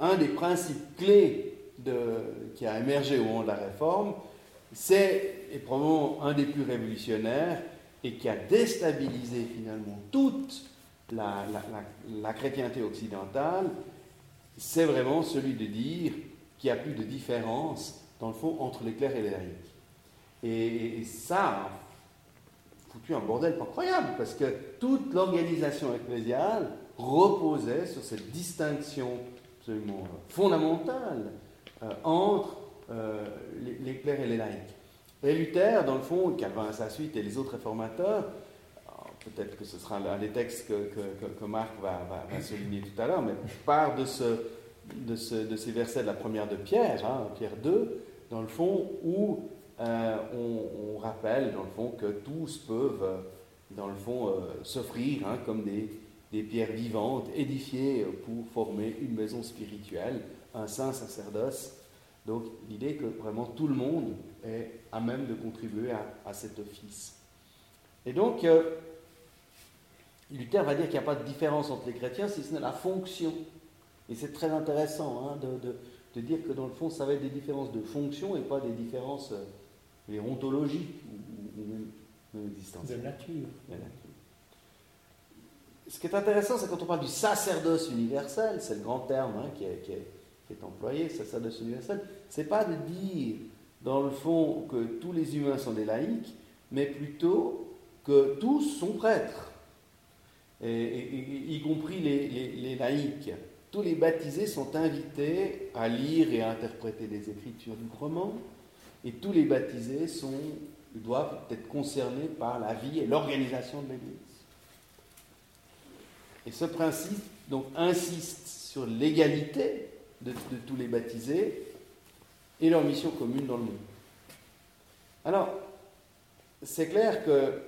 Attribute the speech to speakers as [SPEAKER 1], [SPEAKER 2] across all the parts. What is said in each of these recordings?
[SPEAKER 1] un des principes clés qui a émergé au moment de la réforme, c'est et probablement un des plus révolutionnaires et qui a déstabilisé finalement toute la, la chrétienté occidentale, c'est vraiment celui de dire qu'il n'y a plus de différence, dans le fond, entre les clercs et les laïcs. Et, ça a foutu un bordel incroyable, parce que toute l'organisation ecclésiale reposait sur cette distinction absolument fondamentale euh, entre euh, les, clercs et les laïcs. Et Luther, dans le fond, Calvin à sa suite et les autres réformateurs, peut-être que ce sera un des textes que, Marc va, souligner tout à l'heure, mais part de, de, ces versets de la première de Pierre, hein, Pierre 2, dans le fond, où euh, on, rappelle, dans le fond, que tous peuvent, euh, dans le fond, euh, s'offrir hein, comme des, des, pierres vivantes, édifiées pour former une maison spirituelle, un saint sacerdoce. Donc, l'idée que vraiment tout le monde est à même de contribuer à, cet office. Et donc, Luther va dire qu'il n'y a pas de différence entre les chrétiens si ce n'est la fonction. Et c'est très intéressant hein, de, de, dire que dans le fond, ça va être des différences de fonction et pas des différences les ontologiques ou, même, existentielles.
[SPEAKER 2] De nature.
[SPEAKER 1] Ce qui est intéressant, c'est quand on parle du sacerdoce universel, c'est le grand terme hein, qui, est, employé, sacerdoce universel, c'est pas de dire, dans le fond, que tous les humains sont des laïcs, mais plutôt que tous sont prêtres, y compris les, laïcs. Tous les baptisés sont invités à lire et à interpréter les Écritures librement, et tous les baptisés sont, doivent être concernés par la vie et l'organisation de l'Église. Et ce principe donc, insiste sur l'égalité de, tous les baptisés et leur mission commune dans le monde. Alors, c'est clair que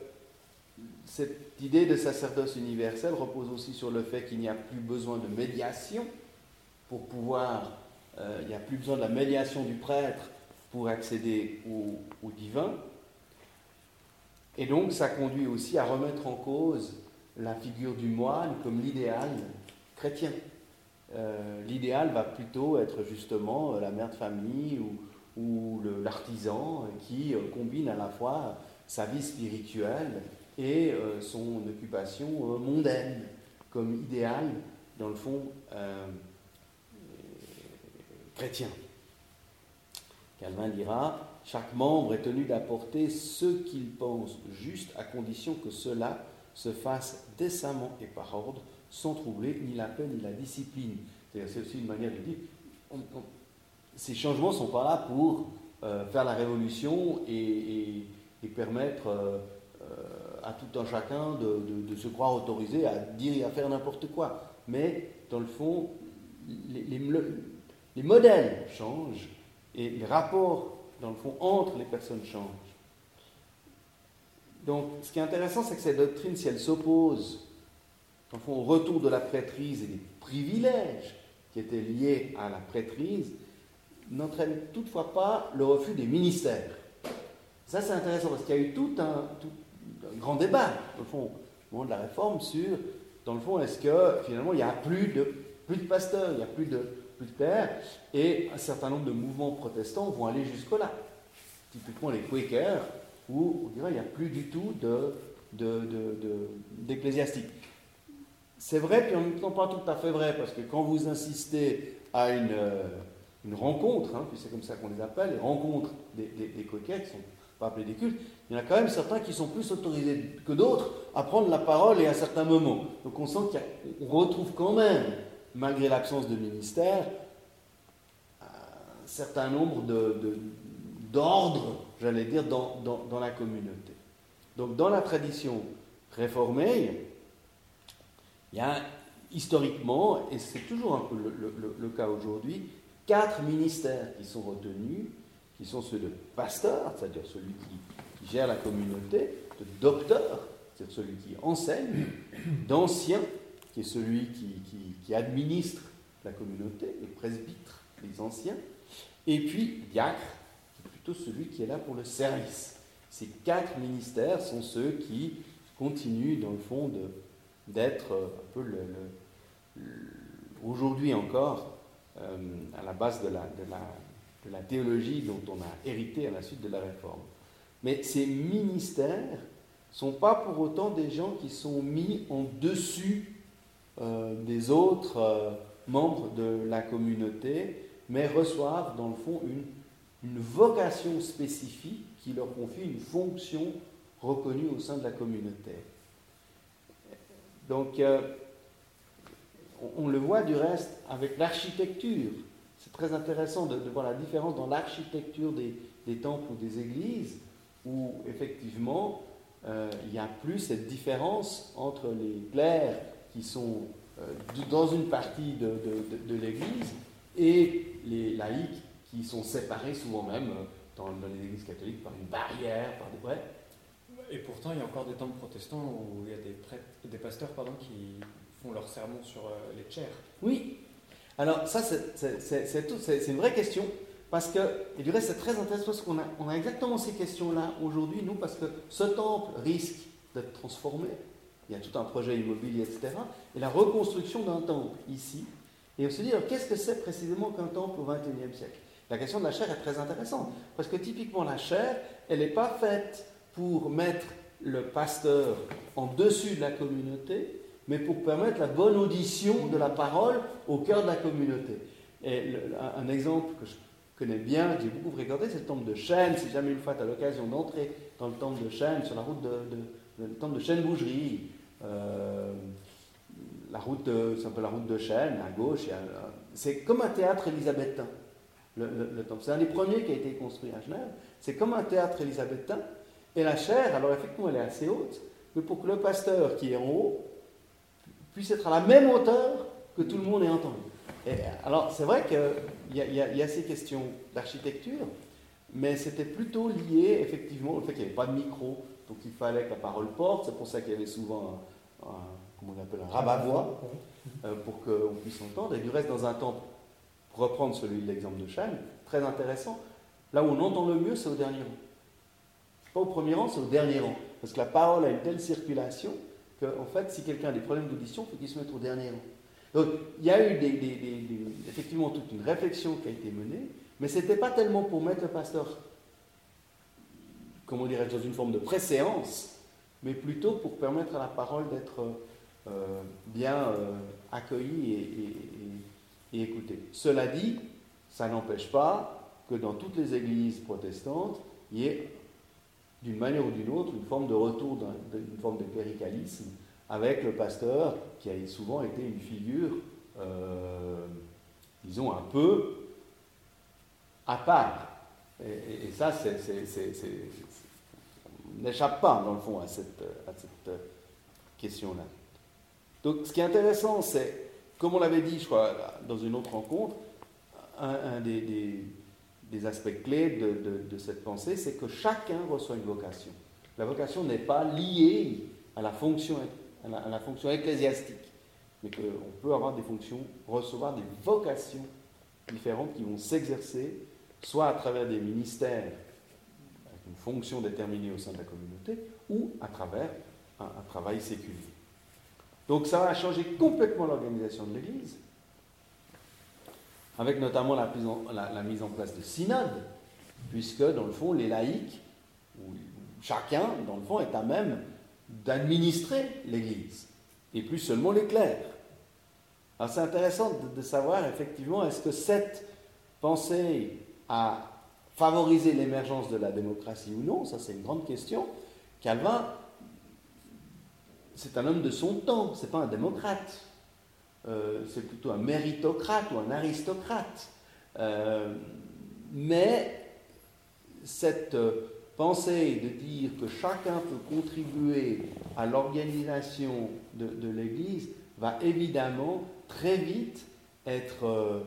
[SPEAKER 1] cette idée de sacerdoce universel repose aussi sur le fait qu'il n'y a plus besoin de médiation pour pouvoir, euh, il n'y a plus besoin de la médiation du prêtre pour accéder au, divin. Et donc ça conduit aussi à remettre en cause la figure du moine comme l'idéal chrétien. Euh, l'idéal va plutôt être justement la mère de famille ou, l'artisan qui euh, combine à la fois sa vie spirituelle et euh, son occupation mondaine comme idéal, dans le fond, chrétien. Calvin dira Chaque membre est tenu d'apporter ce qu'il pense juste, à condition que cela se fasse décemment et par ordre, sans troubler ni la paix ni la discipline. C'est aussi une manière de dire ces changements ne sont pas là pour euh, faire la révolution et, permettre euh, euh, à tout un chacun de, se croire autorisé à dire et à faire n'importe quoi. Mais dans le fond, les modèles changent et les rapports, dans le fond, entre les personnes changent. Donc, ce qui est intéressant, c'est que cette doctrine, si elle s'oppose, au retour de la prêtrise et des privilèges qui étaient liés à la prêtrise, n'entraîne toutefois pas le refus des ministères. Ça, c'est intéressant parce qu'il y a eu tout un, grand débat, au fond, au moment de la réforme, sur, dans le fond, est-ce que finalement il n'y a plus de, plus de pasteurs, il n'y a plus de, et un certain nombre de mouvements protestants vont aller jusque-là. Typiquement les Quakers, où on dirait qu'il n'y a plus du tout d'ecclésiastique. De, c'est vrai, puis en même temps pas tout à fait vrai, parce que quand vous insistez à une, euh, rencontre, hein, puis c'est comme ça qu'on les appelle, les rencontres des, des, qui ne sont pas appelés des cultes, il y en a quand même certains qui sont plus autorisés que d'autres à prendre la parole et à certains moments. Donc on sent qu'on retrouve quand même malgré l'absence de ministère, un certain nombre d'ordres, j'allais dire, dans, la communauté. Donc dans la tradition réformée, il y a historiquement, et c'est toujours un peu le, cas aujourd'hui, quatre ministères qui sont retenus, qui sont ceux de pasteur, c'est-à-dire celui qui, gère la communauté, de docteur, c'est-à-dire celui qui enseigne, d'ancien, qui est celui qui, administre la communauté, les presbytres, les anciens, et puis diacre, plutôt celui qui est là pour le service. Ces quatre ministères sont ceux qui continuent, dans le fond, d'être un peu aujourd'hui encore à la base de la, théologie dont on a hérité à la suite de la réforme. Mais ces ministères ne sont pas pour autant des gens qui sont mis en dessus euh, des autres euh, membres de la communauté, mais reçoivent dans le fond une, une, vocation spécifique qui leur confie une fonction reconnue au sein de la communauté. Donc, euh, on, le voit du reste avec l'architecture. C'est très intéressant de, voir la différence dans l'architecture des, temples ou des églises, où effectivement, euh, il n'y a plus cette différence entre les clercs qui sont euh, dans une partie de, de l'Église et les laïcs qui sont séparés souvent même euh, dans, dans, les églises catholiques par une barrière, par des... Ouais.
[SPEAKER 2] Et pourtant, il y a encore des temples protestants où il y a des, prêtres, des pasteurs pardon, qui font leur sermon sur les chairs.
[SPEAKER 1] Oui. Alors ça, c'est une vraie question. Parce que, et du reste, c'est très intéressant parce qu'on a, on a exactement ces questions-là aujourd'hui, nous, parce que ce temple risque d'être transformé. Il y a tout un projet immobilier, etc. Et la reconstruction d'un temple ici. Et on se dit, qu'est-ce que c'est précisément qu'un temple au XXIe siècle? La question de la chair est très intéressante. Parce que typiquement, la chair, elle n'est pas faite pour mettre le pasteur en dessus de la communauté, mais pour permettre la bonne audition de la parole au cœur de la communauté. Et un exemple que je connais bien, que j'ai beaucoup fréquenté, c'est le temple de Chêne. Si jamais une fois tu as l'occasion d'entrer dans le temple de Chêne, sur la route de, le temple de Chêne-Bougerie, euh, la route, c'est un peu la route de Chêne, à gauche, c'est comme un théâtre élisabétain, le, le, le temple. C'est un des premiers qui a été construit à Genève. C'est comme un théâtre élisabétain. Et la chair, alors effectivement, elle est assez haute, mais pour que le pasteur qui est en haut puisse être à la même hauteur que tout le monde ait entendu. Alors, c'est vrai qu'il y, a ces questions d'architecture, mais c'était plutôt lié effectivement au fait qu'il n'y avait pas de micro, donc il fallait que la parole porte. C'est pour ça qu'il y avait souvent un, un comment on appelle, un rabat-voix euh, pour qu'on puisse entendre. Et du reste, dans un temple, reprendre celui de l'exemple de Chêne, très intéressant, là où on entend le mieux, c'est au dernier rang. Pas au premier rang, c'est au dernier rang. Parce que la parole a une telle circulation qu'en en fait, si quelqu'un a des problèmes d'audition, il faut qu'il se mette au dernier rang. Donc, il y a eu effectivement toute une réflexion qui a été menée, mais ce n'était pas tellement pour mettre le pasteur, comment dirais-je, dans une forme de préséance, mais plutôt pour permettre à la parole d'être euh, bien euh, accueillie et, écoutée. Cela dit, ça n'empêche pas que dans toutes les églises protestantes, il y ait, d'une manière ou d'une autre, une forme de retour, d'une forme de cléricalisme avec le pasteur qui a souvent été une figure, euh, disons, un peu à part. Et, et ça, c'est, n'échappe pas, dans le fond, à cette, à cette question-là. Donc, ce qui est intéressant, c'est, comme on l'avait dit, je crois, dans une autre rencontre, un, des, aspects clés de, cette pensée, c'est que chacun reçoit une vocation. La vocation n'est pas liée à la fonction à la fonction ecclésiastique, mais qu'on peut avoir des fonctions, recevoir des vocations différentes qui vont s'exercer, soit à travers des ministères avec une fonction déterminée au sein de la communauté, ou à travers un, un travail séculier. Donc ça va changer complètement l'organisation de l'Église, avec notamment la, mise en place de synodes, puisque dans le fond, les laïcs, chacun, dans le fond, est à même d'administrer l'Église, et plus seulement les clercs. Alors c'est intéressant de, de, savoir effectivement, est-ce que cette pensée a favorisé l'émergence de la démocratie ou non, ça c'est une grande question. Calvin, c'est un homme de son temps, c'est pas un démocrate. Euh, c'est plutôt un méritocrate ou un aristocrate. Euh, mais cette penser de dire que chacun peut contribuer à l'organisation de, l'Église va évidemment très vite être, euh,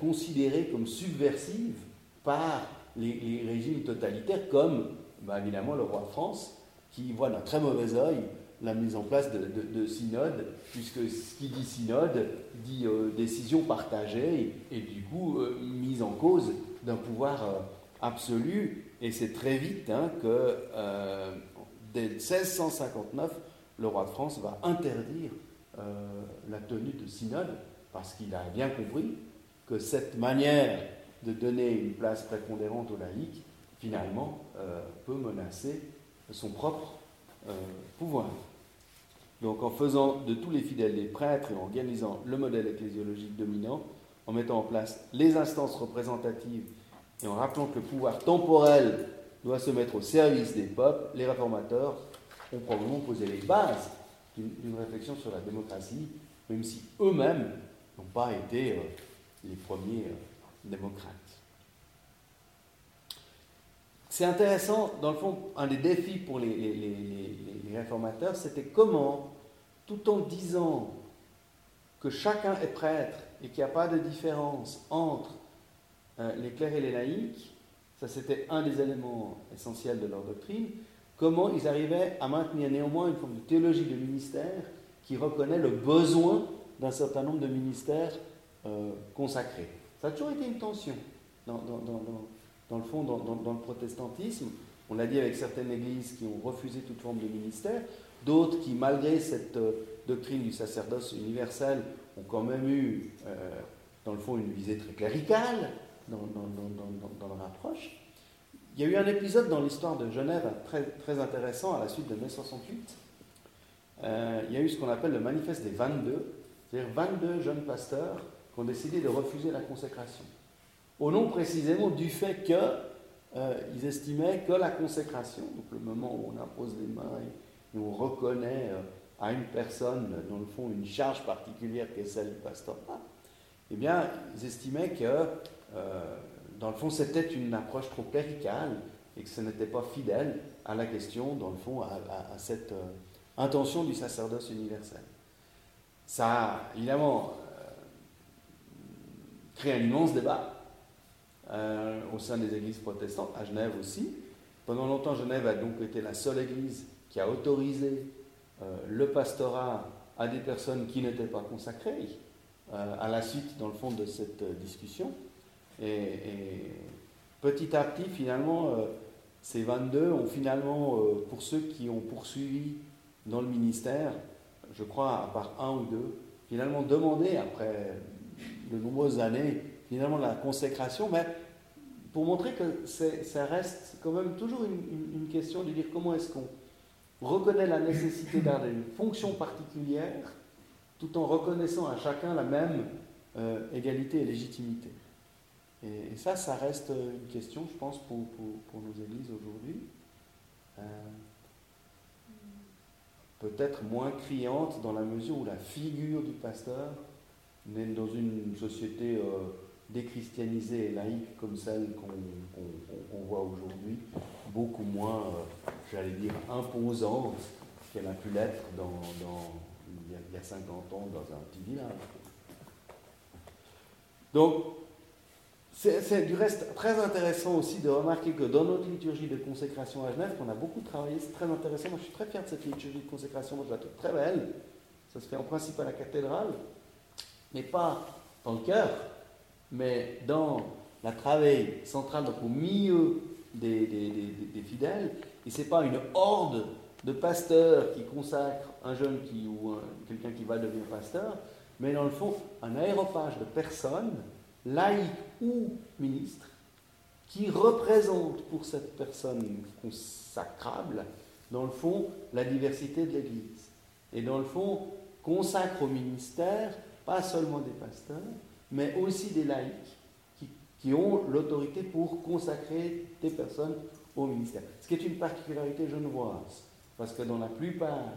[SPEAKER 1] considérée comme subversive par les, les régimes totalitaires, comme bah, évidemment le roi de France, qui voit d'un très mauvais œil la mise en place de, de, de synodes, puisque ce qui dit synode dit euh, décision partagée et, du coup euh, mise en cause d'un pouvoir euh, absolu. Et c'est très vite hein, que, dès 1659, le roi de France va interdire la tenue de synode, parce qu'il a bien compris que cette manière de donner une place prépondérante aux laïcs, finalement, peut menacer son propre euh, pouvoir. Donc en faisant de tous les fidèles des prêtres et en organisant le modèle ecclésiologique dominant, en mettant en place les instances représentatives et en rappelant que le pouvoir temporel doit se mettre au service des peuples, les réformateurs ont probablement posé les bases d'une réflexion sur la démocratie, même si eux-mêmes n'ont pas été euh, les premiers euh, démocrates. C'est intéressant, dans le fond, un des défis pour les, réformateurs, c'était comment, tout en disant que chacun est prêtre et qu'il n'y a pas de différence entre euh, les clercs et les laïcs, ça c'était un des éléments essentiels de leur doctrine, comment ils arrivaient à maintenir néanmoins une forme de théologie de ministère qui reconnaît le besoin d'un certain nombre de ministères euh, consacrés. Ça a toujours été une tension dans, le fond, dans, le protestantisme. On l'a dit avec certaines églises qui ont refusé toute forme de ministère, d'autres qui, malgré cette euh, doctrine du sacerdoce universel, ont quand même eu, euh, dans le fond, une visée très cléricale dans, leur approche. Il y a eu un épisode dans l'histoire de Genève très, intéressant à la suite de mai 68. il y a eu ce qu'on appelle le manifeste des 22, c'est-à-dire 22 jeunes pasteurs qui ont décidé de refuser la consécration. Au nom précisément du fait qu'ils euh, estimaient que la consécration, donc le moment où on impose les mains et où on reconnaît euh, à une personne, dans le fond, une charge particulière qui est celle du pastorat, eh bien, ils estimaient que, euh, dans le fond, c'était une approche trop cléricale et que ce n'était pas fidèle à la question, dans le fond, à, cette intention du sacerdoce universel. Ça a évidemment créé un immense débat euh, au sein des églises protestantes, à Genève aussi. Pendant longtemps, Genève a donc été la seule église qui a autorisé euh, le pastorat à des personnes qui n'étaient pas consacrées, euh, à la suite, dans le fond, de cette discussion. Et, petit à petit, finalement, ces 22 ont finalement, pour ceux qui ont poursuivi dans le ministère, je crois, à part un ou deux, finalement demandé, après de nombreuses années, finalement, la consécration, mais pour montrer que ça reste quand même toujours une, question de dire comment est-ce qu'on reconnaît la nécessité d'avoir une fonction particulière tout en reconnaissant à chacun la même euh, égalité et légitimité. Et, ça, ça reste une question, je pense, pour, nos églises aujourd'hui. Euh, peut-être moins criante dans la mesure où la figure du pasteur dans une société euh, déchristianisée et laïque comme celle qu'on voit aujourd'hui, beaucoup moins, euh, j'allais dire, imposante qu'elle a pu l'être dans, il, y a, 50 ans dans un petit village. Donc, c'est du reste très intéressant aussi de remarquer que dans notre liturgie de consécration à Genève, qu'on a beaucoup travaillé, c'est très intéressant. Moi, je suis très fier de cette liturgie de consécration. Moi, je la trouve très belle. Ça se fait en principe à la cathédrale mais pas dans le cœur, mais dans la travée centrale, donc au milieu des, des, fidèles. Et ce n'est pas une horde de pasteurs qui consacrent un jeune qui, ou quelqu'un qui va devenir pasteur, mais dans le fond, un aéropage de personnes, laïques ou ministres, qui représentent pour cette personne consacrable, dans le fond, la diversité de l'Église. Et dans le fond, consacre au ministère pas seulement des pasteurs, mais aussi des laïcs qui, ont l'autorité pour consacrer des personnes au ministère. Ce qui est une particularité genevoise, parce que dans la plupart,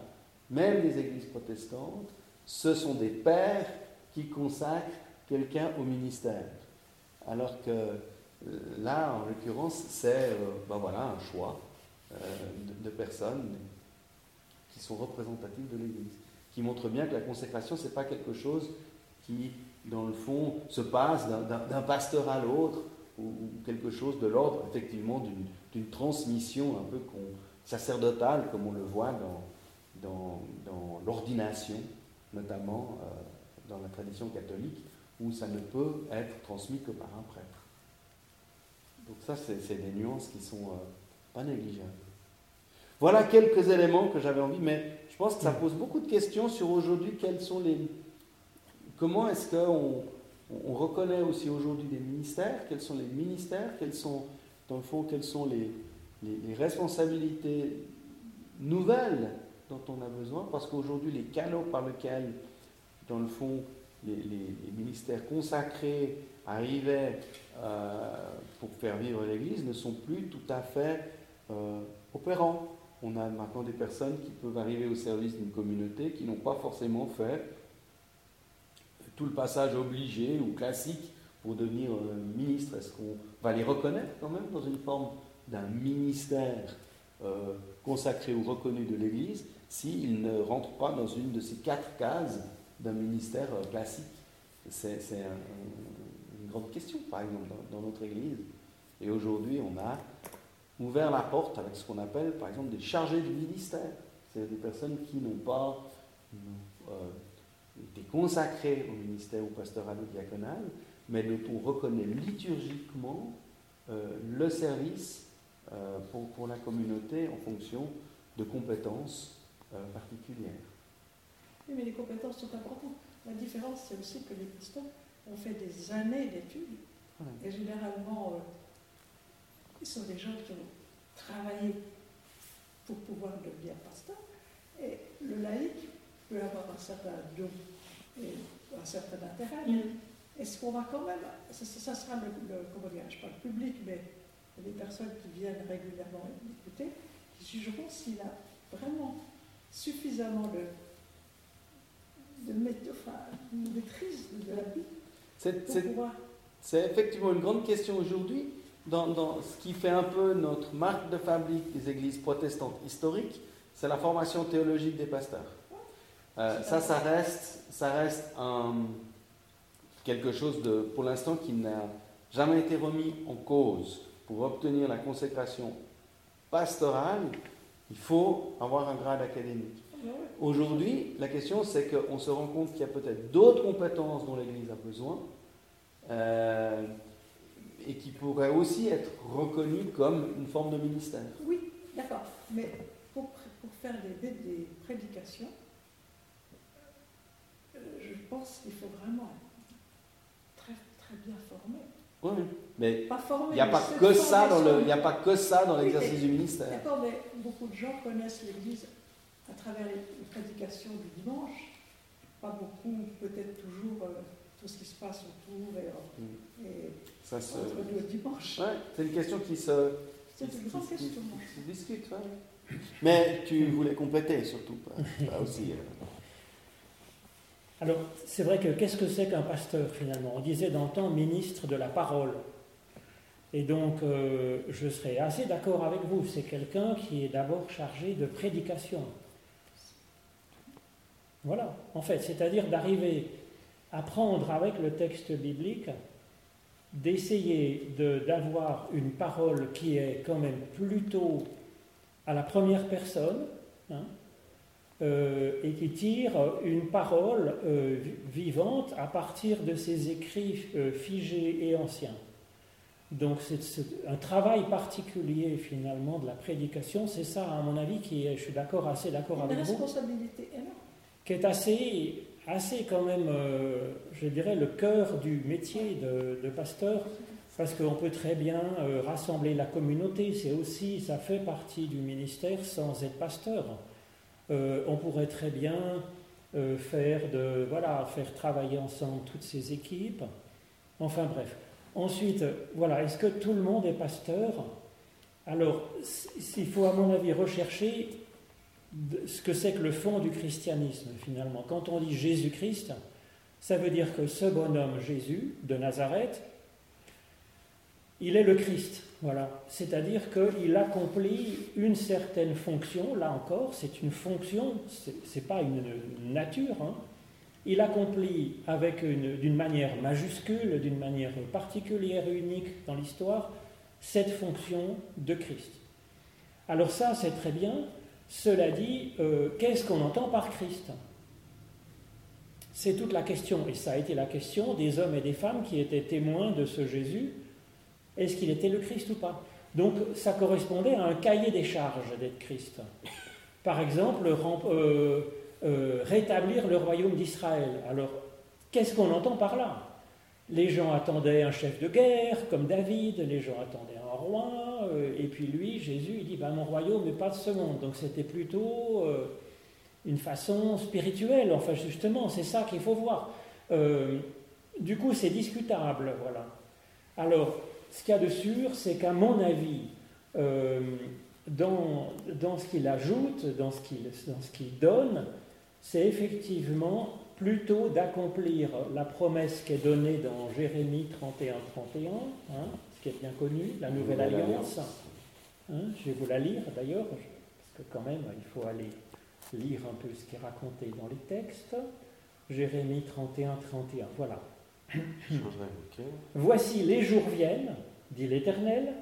[SPEAKER 1] même des églises protestantes, ce sont des pères qui consacrent quelqu'un au ministère. Alors que euh, là, en l'occurrence, c'est euh, ben voilà, un choix euh, de, de, personnes qui sont représentatives de l'Église qui montre bien que la consécration, ce n'est pas quelque chose qui, dans le fond, se passe d'un pasteur à l'autre, ou, quelque chose de l'ordre, effectivement, d'une transmission un peu sacerdotale, comme on le voit dans, dans, l'ordination, notamment euh, dans la tradition catholique, où ça ne peut être transmis que par un prêtre. Donc ça, c'est des nuances qui sont euh, pas négligeables. Voilà quelques éléments que j'avais envie, mais je pense que ça pose beaucoup de questions sur aujourd'hui quels sont les... Comment est-ce qu'on on, reconnaît aussi aujourd'hui des ministères? Quels sont les ministères? Quels sont, dans le fond, quelles sont les, responsabilités nouvelles dont on a besoin? Parce qu'aujourd'hui, les canaux par lesquels, dans le fond, les, ministères consacrés arrivaient euh, pour faire vivre l'Église ne sont plus tout à fait euh, opérants. On a maintenant des personnes qui peuvent arriver au service d'une communauté qui n'ont pas forcément fait tout le passage obligé ou classique pour devenir ministre. Est-ce qu'on va les reconnaître quand même dans une forme d'un ministère euh, consacré ou reconnu de l'Église s'ils ne rentrent pas dans une de ces quatre cases d'un ministère euh, classique? C'est une grande question, par exemple, dans notre Église. Et aujourd'hui, on a ouvert la porte avec ce qu'on appelle, par exemple, des chargés du ministère. C'est des personnes qui n'ont pas euh, été consacrées au ministère ou pastoral ou diaconal, mais dont on reconnaît liturgiquement euh, le service euh, pour, pour, la communauté en fonction de compétences particulières.
[SPEAKER 3] Oui, mais les compétences sont importantes. La différence, c'est aussi que les pasteurs ont fait des années d'études. Et généralement, ils sont des gens qui ont travaillé pour pouvoir devenir pasteur. Et le laïc peut avoir un certain don un certain intérêt. Mm. Est-ce qu'on va quand même, ça, sera le, comment dire, je parle public, mais les personnes qui viennent régulièrement écouter, qui jugeront s'il a vraiment suffisamment de, de, maîtrise de la vie.
[SPEAKER 1] C'est effectivement une grande question aujourd'hui dans, ce qui fait un peu notre marque de fabrique des églises protestantes historiques, c'est la formation théologique des pasteurs. Euh, ça, ça reste, ça reste un, quelque chose pour l'instant, qui n'a jamais été remis en cause. Pour obtenir la consécration pastorale, il faut avoir un grade académique. Aujourd'hui, la question, c'est qu'on se rend compte qu'il y a peut-être d'autres compétences dont l'Église a besoin. Euh, et qui pourrait aussi être reconnu comme une forme de ministère.
[SPEAKER 3] Oui, d'accord. Mais pour, faire des, prédications, euh, je pense qu'il faut vraiment être très, très bien formé.
[SPEAKER 1] Oui, mais il n'y a, pas que ça dans le, il a pas que ça dans l'exercice du ministère.
[SPEAKER 3] D'accord, mais beaucoup de gens connaissent l'Église à travers les, prédications du dimanche. Pas beaucoup, peut-être toujours euh, tout ce qui se passe autour et, mm. et ça se... dimanche.
[SPEAKER 1] Ouais, c'est une question qui se,
[SPEAKER 3] c'est une grande question.
[SPEAKER 1] Qui, se discute. Ouais. Mais tu voulais compléter surtout, pas, aussi. Euh.
[SPEAKER 4] Alors, c'est vrai que qu'est-ce que c'est qu'un pasteur finalement? On disait temps ministre de la parole. Et donc, euh, je serais assez d'accord avec vous. C'est quelqu'un qui est d'abord chargé de prédication. Voilà, en fait, c'est-à-dire d'arriver à prendre avec le texte biblique, d'essayer d'avoir une parole qui est quand même plutôt à la première personne, hein, euh, et qui tire une parole euh, vivante à partir de ces écrits euh, figés et anciens. Donc c'est un travail particulier finalement de la prédication, c'est ça à mon avis qui est, je suis d'accord, assez d'accord avec vous.
[SPEAKER 3] responsabilité
[SPEAKER 4] Qui est assez assez quand même, je dirais, le cœur du métier de, pasteur, parce qu'on peut très bien rassembler la communauté, c'est aussi, ça fait partie du ministère sans être pasteur. Euh, on pourrait très bien faire, de, voilà, faire travailler ensemble toutes ces équipes. Enfin bref. Ensuite, voilà, est-ce que tout le monde est pasteur? Alors, il faut à mon avis rechercher ce que c'est que le fond du christianisme finalement. Quand on dit Jésus-Christ, ça veut dire que ce bonhomme Jésus de Nazareth, il est le Christ, voilà. C'est-à-dire qu'il accomplit une certaine fonction, là encore, c'est une fonction, c'est pas une nature. Hein. Il accomplit avec d'une manière majuscule, d'une manière particulière et unique dans l'histoire, cette fonction de Christ. Alors ça, c'est très bien, cela dit, euh, qu'est-ce qu'on entend par Christ? C'est toute la question, et ça a été la question des hommes et des femmes qui étaient témoins de ce Jésus. Est-ce qu'il était le Christ ou pas Donc ça correspondait à un cahier des charges d'être Christ. Par exemple, euh, euh, rétablir le royaume d'Israël. Alors, qu'est-ce qu'on entend par là? Les gens attendaient un chef de guerre comme David, les gens attendaient un roi, euh, et puis lui, Jésus, il dit bah, Mon royaume n'est pas de ce monde. Donc c'était plutôt une façon spirituelle, enfin justement, c'est ça qu'il faut voir. Du coup, c'est discutable, voilà. Alors, ce qu'il y a de sûr, c'est qu'à mon avis, dans, dans, ce qu'il ajoute, dans ce qu'il donne, c'est effectivement plutôt d'accomplir la promesse qui est donnée dans Jérémie 31, 31, hein, ce qui est bien connu, la nouvelle, alliance. Hein, je vais vous la lire d'ailleurs, parce que quand même, il faut aller lire un peu ce qui est raconté dans les textes. Jérémie 31, 31, voilà. Voici les jours viennent, dit l'Éternel,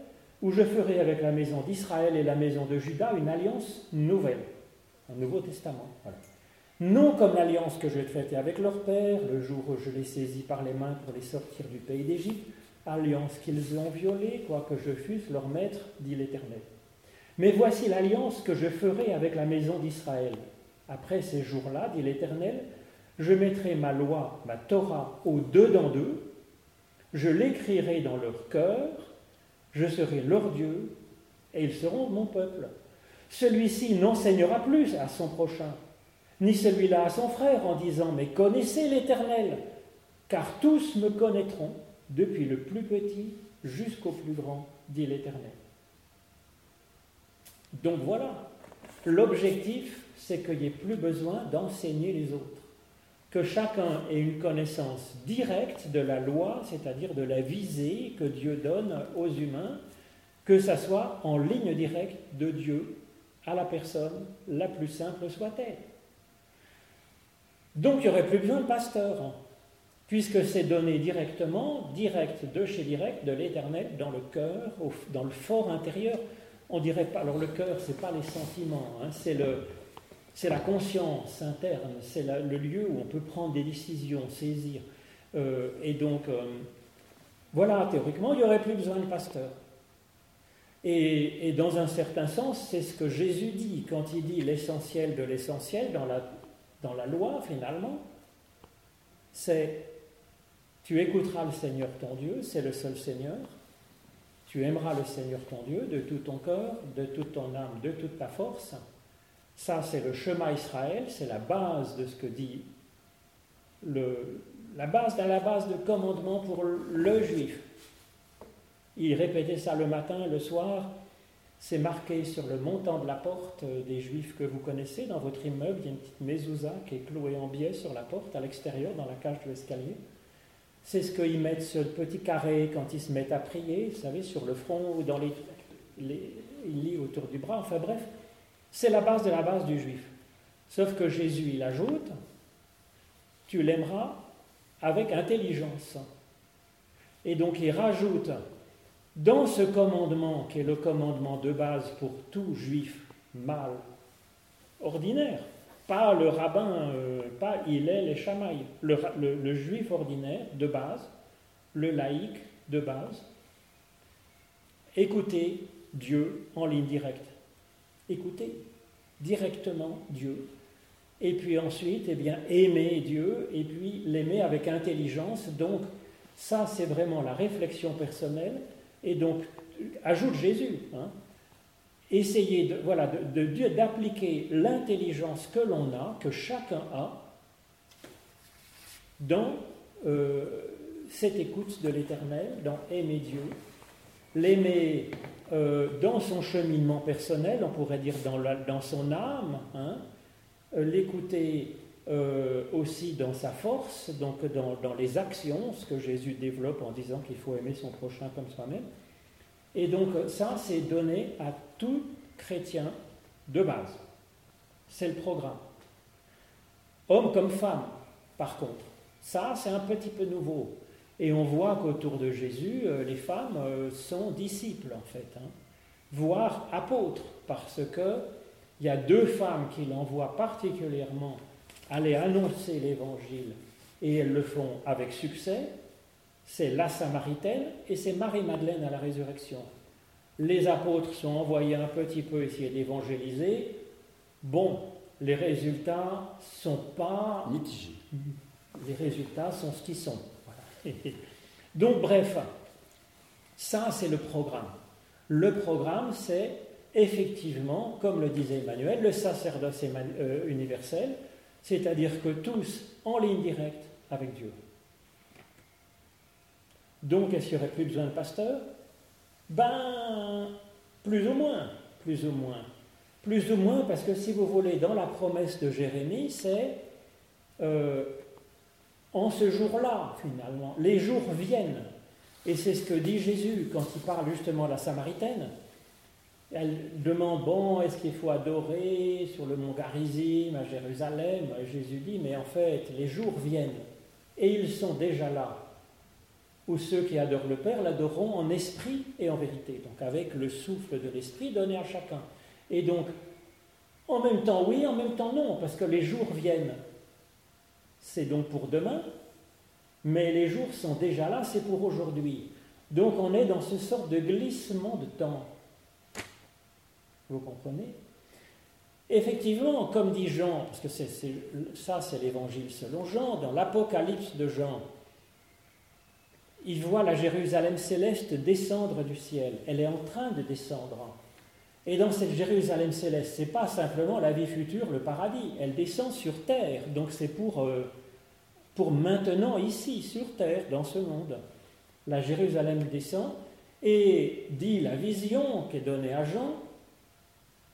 [SPEAKER 4] où je ferai avec la maison d'Israël et la maison de Juda une alliance nouvelle, un Nouveau Testament. Non comme l'alliance que j'ai faite avec leur père, le jour où je les saisis par les mains pour les sortir du pays d'Égypte, alliance qu'ils ont violée, quoique je fusse leur maître, dit l'Éternel. Mais voici l'alliance que je ferai avec la maison d'Israël. Après ces jours-là, dit l'Éternel, je mettrai ma loi, ma Torah, au-dedans d'eux, je l'écrirai dans leur cœur, je serai leur Dieu, et ils seront mon peuple. Celui-ci n'enseignera plus à son prochain, ni celui-là à son frère en disant Mais connaissez l'Éternel, car tous me connaîtront, depuis le plus petit jusqu'au plus grand, dit l'Éternel. Donc voilà, l'objectif, c'est qu'il n'y ait plus besoin d'enseigner les autres, que chacun ait une connaissance directe de la loi, c'est-à-dire de la visée que Dieu donne aux humains, que ça soit en ligne directe de Dieu à la personne la plus simple soit-elle. Donc il n'y aurait plus besoin de pasteur, hein, puisque c'est donné directement, direct de chez direct, de l'éternel, dans le cœur, dans le fort intérieur. On dirait pas, alors le cœur, c'est pas les sentiments, hein, c'est le, c'est la conscience interne, c'est le lieu où on peut prendre des décisions, saisir. Euh, et donc, euh, voilà, théoriquement, il n'y aurait plus besoin de pasteur. Et, et, dans un certain sens, c'est ce que Jésus dit quand il dit l'essentiel de l'essentiel dans la dans la loi, finalement, c'est tu écouteras le Seigneur ton Dieu, c'est le seul Seigneur. Tu aimeras le Seigneur ton Dieu de tout ton cœur, de toute ton âme, de toute ta force. Ça, c'est le chemin Israël, c'est la base de ce que dit la base de la base de commandement pour le juif. Il répétait ça le matin, le soir, c'est marqué sur le montant de la porte des Juifs que vous connaissez. Dans votre immeuble, il y a une petite mezouza qui est clouée en biais sur la porte, à l'extérieur, dans la cage de l'escalier. C'est ce qu'ils mettent le petit carré quand ils se mettent à prier, vous savez, sur le front ou dans les, les lits autour du bras. Enfin bref, c'est la base de la base du juif. Sauf que Jésus, il ajoute, tu l'aimeras avec intelligence. Et donc il rajoute dans ce commandement, qui est le commandement de base pour tout juif mâle ordinaire, pas le rabbin, euh, pas il est les chamailles, le, le, juif ordinaire de base, le laïc de base, écoutez Dieu en ligne directe. Écoutez directement Dieu. Et puis ensuite, eh bien, aimer Dieu et puis l'aimer avec intelligence. Donc, ça, c'est vraiment la réflexion personnelle et donc, ajoute Jésus, hein, essayez de, voilà, d'appliquer l'intelligence que l'on a, que chacun a, dans euh, cette écoute de l'Éternel, dans aimer Dieu, l'aimer euh, dans son cheminement personnel, on pourrait dire dans, son âme, hein, euh, l'écouter aussi dans sa force, donc dans, dans, les actions, ce que Jésus développe en disant qu'il faut aimer son prochain comme soi-même. Et donc ça, c'est donné à tout chrétien de base. C'est le programme. Homme comme femme, par contre. Ça, c'est un petit peu nouveau. Et on voit qu'autour de Jésus, euh, les femmes euh, sont disciples, en fait, hein. voire apôtres, parce qu'il y a deux femmes qui l'envoient particulièrement aller annoncer l'évangile, et elles le font avec succès, c'est la Samaritaine et c'est Marie-Madeleine à la résurrection. Les apôtres sont envoyés un petit peu essayer d'évangéliser. Bon, les résultats sont pas
[SPEAKER 1] mitigés.
[SPEAKER 4] Les résultats sont ce qu'ils sont. Donc bref, ça c'est le programme. Le programme c'est effectivement, comme le disait Emmanuel, le sacerdoce euh, universel, c'est-à-dire que tous en ligne directe avec Dieu. Donc, est-ce qu'il n'y aurait plus besoin de pasteur Ben, plus ou moins, plus ou moins. Plus ou moins parce que si vous voulez, dans la promesse de Jérémie, c'est euh, en ce jour-là, finalement. Les jours viennent. Et c'est ce que dit Jésus quand il parle justement à la Samaritaine. Elle demande, bon, est-ce qu'il faut adorer sur le mont Garizim, à Jérusalem? Jésus dit, mais en fait, les jours viennent, et ils sont déjà là, où ceux qui adorent le Père l'adoreront en esprit et en vérité, donc avec le souffle de l'esprit donné à chacun. Et donc, en même temps oui, en même temps non, parce que les jours viennent. C'est donc pour demain, mais les jours sont déjà là, c'est pour aujourd'hui. Donc on est dans ce sorte de glissement de temps. Vous comprenez? Effectivement, comme dit Jean, parce que ça c'est l'évangile selon Jean, dans l'Apocalypse de Jean, il voit la Jérusalem céleste descendre du ciel. Elle est en train de descendre. Et dans cette Jérusalem céleste, ce n'est pas simplement la vie future, le paradis. Elle descend sur terre. Donc c'est pour, euh, pour maintenant, ici, sur terre, dans ce monde. La Jérusalem descend et dit la vision qui est donnée à Jean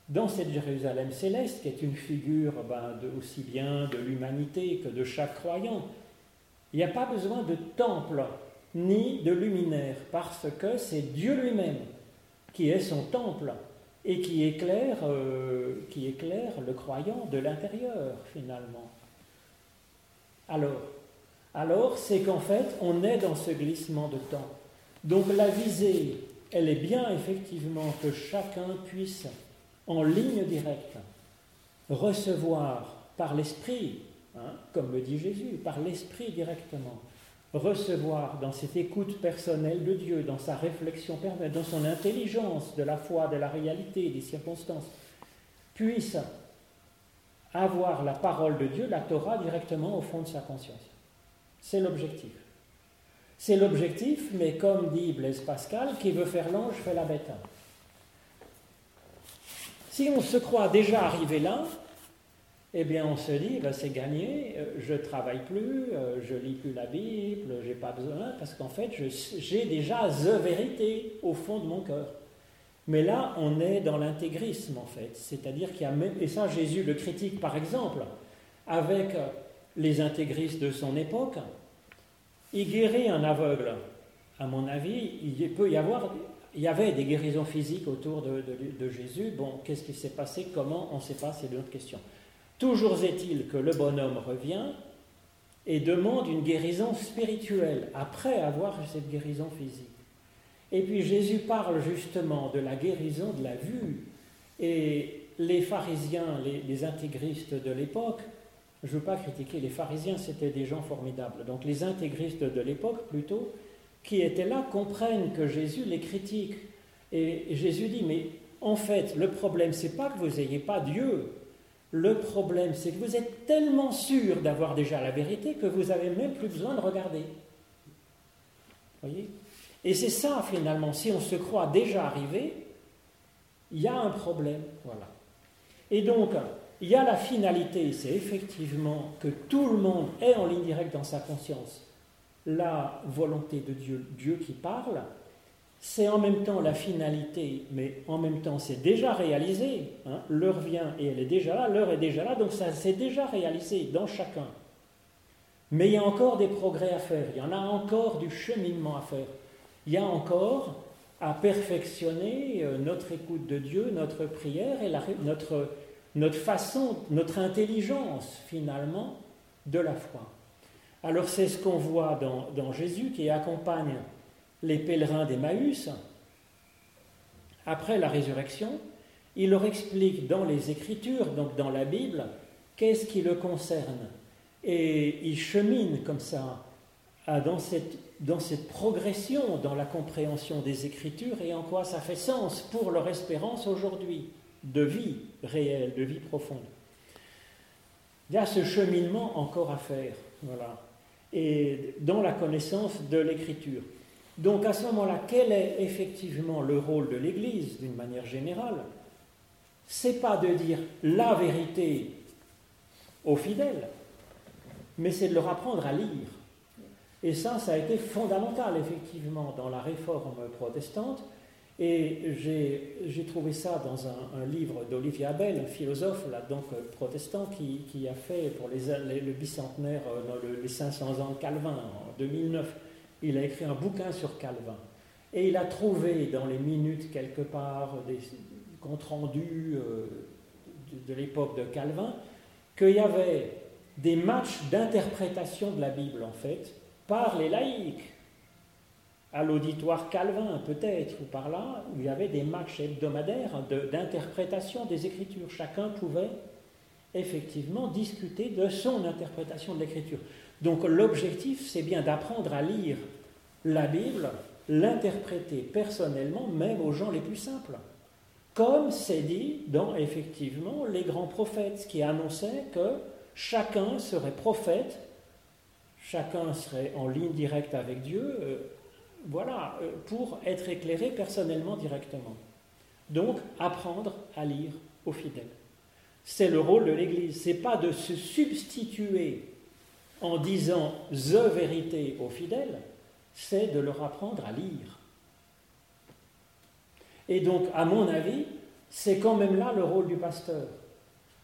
[SPEAKER 4] dans cette Jérusalem céleste, qui est une figure ben, aussi bien de l'humanité que de chaque croyant, il n'y a pas besoin de temple ni de luminaire, parce que c'est Dieu lui-même qui est son temple et qui éclaire, euh, qui éclaire le croyant de l'intérieur finalement. Alors, alors c'est qu'en fait, on est dans ce glissement de temps. Donc la visée, elle est bien effectivement que chacun puisse en ligne directe, recevoir par l'Esprit, hein, comme le dit Jésus, par l'Esprit directement, recevoir dans cette écoute personnelle de Dieu, dans sa réflexion personnelle, dans son intelligence de la foi, de la réalité, des circonstances, puisse avoir la parole de Dieu, la Torah, directement au fond de sa conscience. C'est l'objectif. C'est l'objectif, mais comme dit Blaise Pascal, qui veut faire l'ange fait la bête. Si on se croit déjà arrivé là, eh bien on se dit, ben, c'est gagné, euh, je travaille plus, euh, je lis plus la Bible, j'ai pas besoin, parce qu'en fait, j'ai déjà the vérité au fond de mon cœur. Mais là, on est dans l'intégrisme, en fait. C'est-à-dire qu'il y a même, et ça, Jésus le critique par exemple, avec les intégristes de son époque, il guérit un aveugle. À mon avis, il peut y avoir il y avait des guérisons physiques autour de, Jésus. Bon, qu'est-ce qui s'est passé? Comment? On ne sait pas, c'est une autre question. Toujours est-il que le bonhomme revient et demande une guérison spirituelle après avoir cette guérison physique. Et puis Jésus parle justement de la guérison de la vue. Et les pharisiens, les intégristes de l'époque, je ne veux pas critiquer les pharisiens, c'était des gens formidables. Donc les intégristes de l'époque plutôt, qui étaient là comprennent que Jésus les critique. Et Jésus dit, mais en fait, le problème, c'est pas que vous n'ayez pas Dieu. Le problème, c'est que vous êtes tellement sûr d'avoir déjà la vérité que vous n'avez même plus besoin de regarder. Voyez? Et c'est ça, finalement, si on se croit déjà arrivé, il y a un problème. Voilà. Et donc, il y a la finalité, c'est effectivement que tout le monde est en ligne directe dans sa conscience la volonté de Dieu, Dieu qui parle, c'est en même temps la finalité, mais en même temps c'est déjà réalisé. Hein. L'heure vient et elle est déjà là, l'heure est déjà là, donc ça s'est déjà réalisé dans chacun. Mais il y a encore des progrès à faire, il y en a encore du cheminement à faire. Il y a encore à perfectionner euh, notre écoute de Dieu, notre prière et notre, notre façon, notre intelligence finalement de la foi. Alors c'est ce qu'on voit dans, Jésus qui accompagne les pèlerins d'Emmaüs. Après la résurrection, il leur explique dans les Écritures, donc dans la Bible, qu'est-ce qui le concerne. Et il chemine comme ça dans cette, dans cette progression dans la compréhension des Écritures et en quoi ça fait sens pour leur espérance aujourd'hui de vie réelle, de vie profonde. Il y a ce cheminement encore à faire. Voilà. et dans la connaissance de l'écriture. Donc à ce moment-là, quel est effectivement le rôle de l'Église d'une manière générale? C'est pas de dire la vérité aux fidèles, mais c'est de leur apprendre à lire. Et ça, ça a été fondamental effectivement dans la réforme protestante. Et j'ai trouvé ça dans un, livre d'Olivier Abel, un philosophe là, donc protestant, qui, a fait pour le bicentenaire, euh, les 500 ans de Calvin en 2009 il a écrit un bouquin sur Calvin. Et il a trouvé dans les minutes quelque part des comptes rendus euh, de, l'époque de Calvin qu'il y avait des matchs d'interprétation de la Bible en fait par les laïcs à l'auditoire Calvin peut-être ou par là où il y avait des matchs hebdomadaires d'interprétation des Écritures. Chacun pouvait effectivement discuter de son interprétation de l'Écriture. Donc l'objectif, c'est bien d'apprendre à lire la Bible, l'interpréter personnellement, même aux gens les plus simples. Comme c'est dit dans effectivement les grands prophètes qui annonçaient que chacun serait prophète, chacun serait en ligne directe avec Dieu, euh, voilà, euh, pour être éclairé personnellement directement. Donc, apprendre à lire aux fidèles. C'est le rôle de l'Église. C'est pas de se substituer en disant the vérité aux fidèles, c'est de leur apprendre à lire. Et donc, à mon avis, c'est quand même là le rôle du pasteur.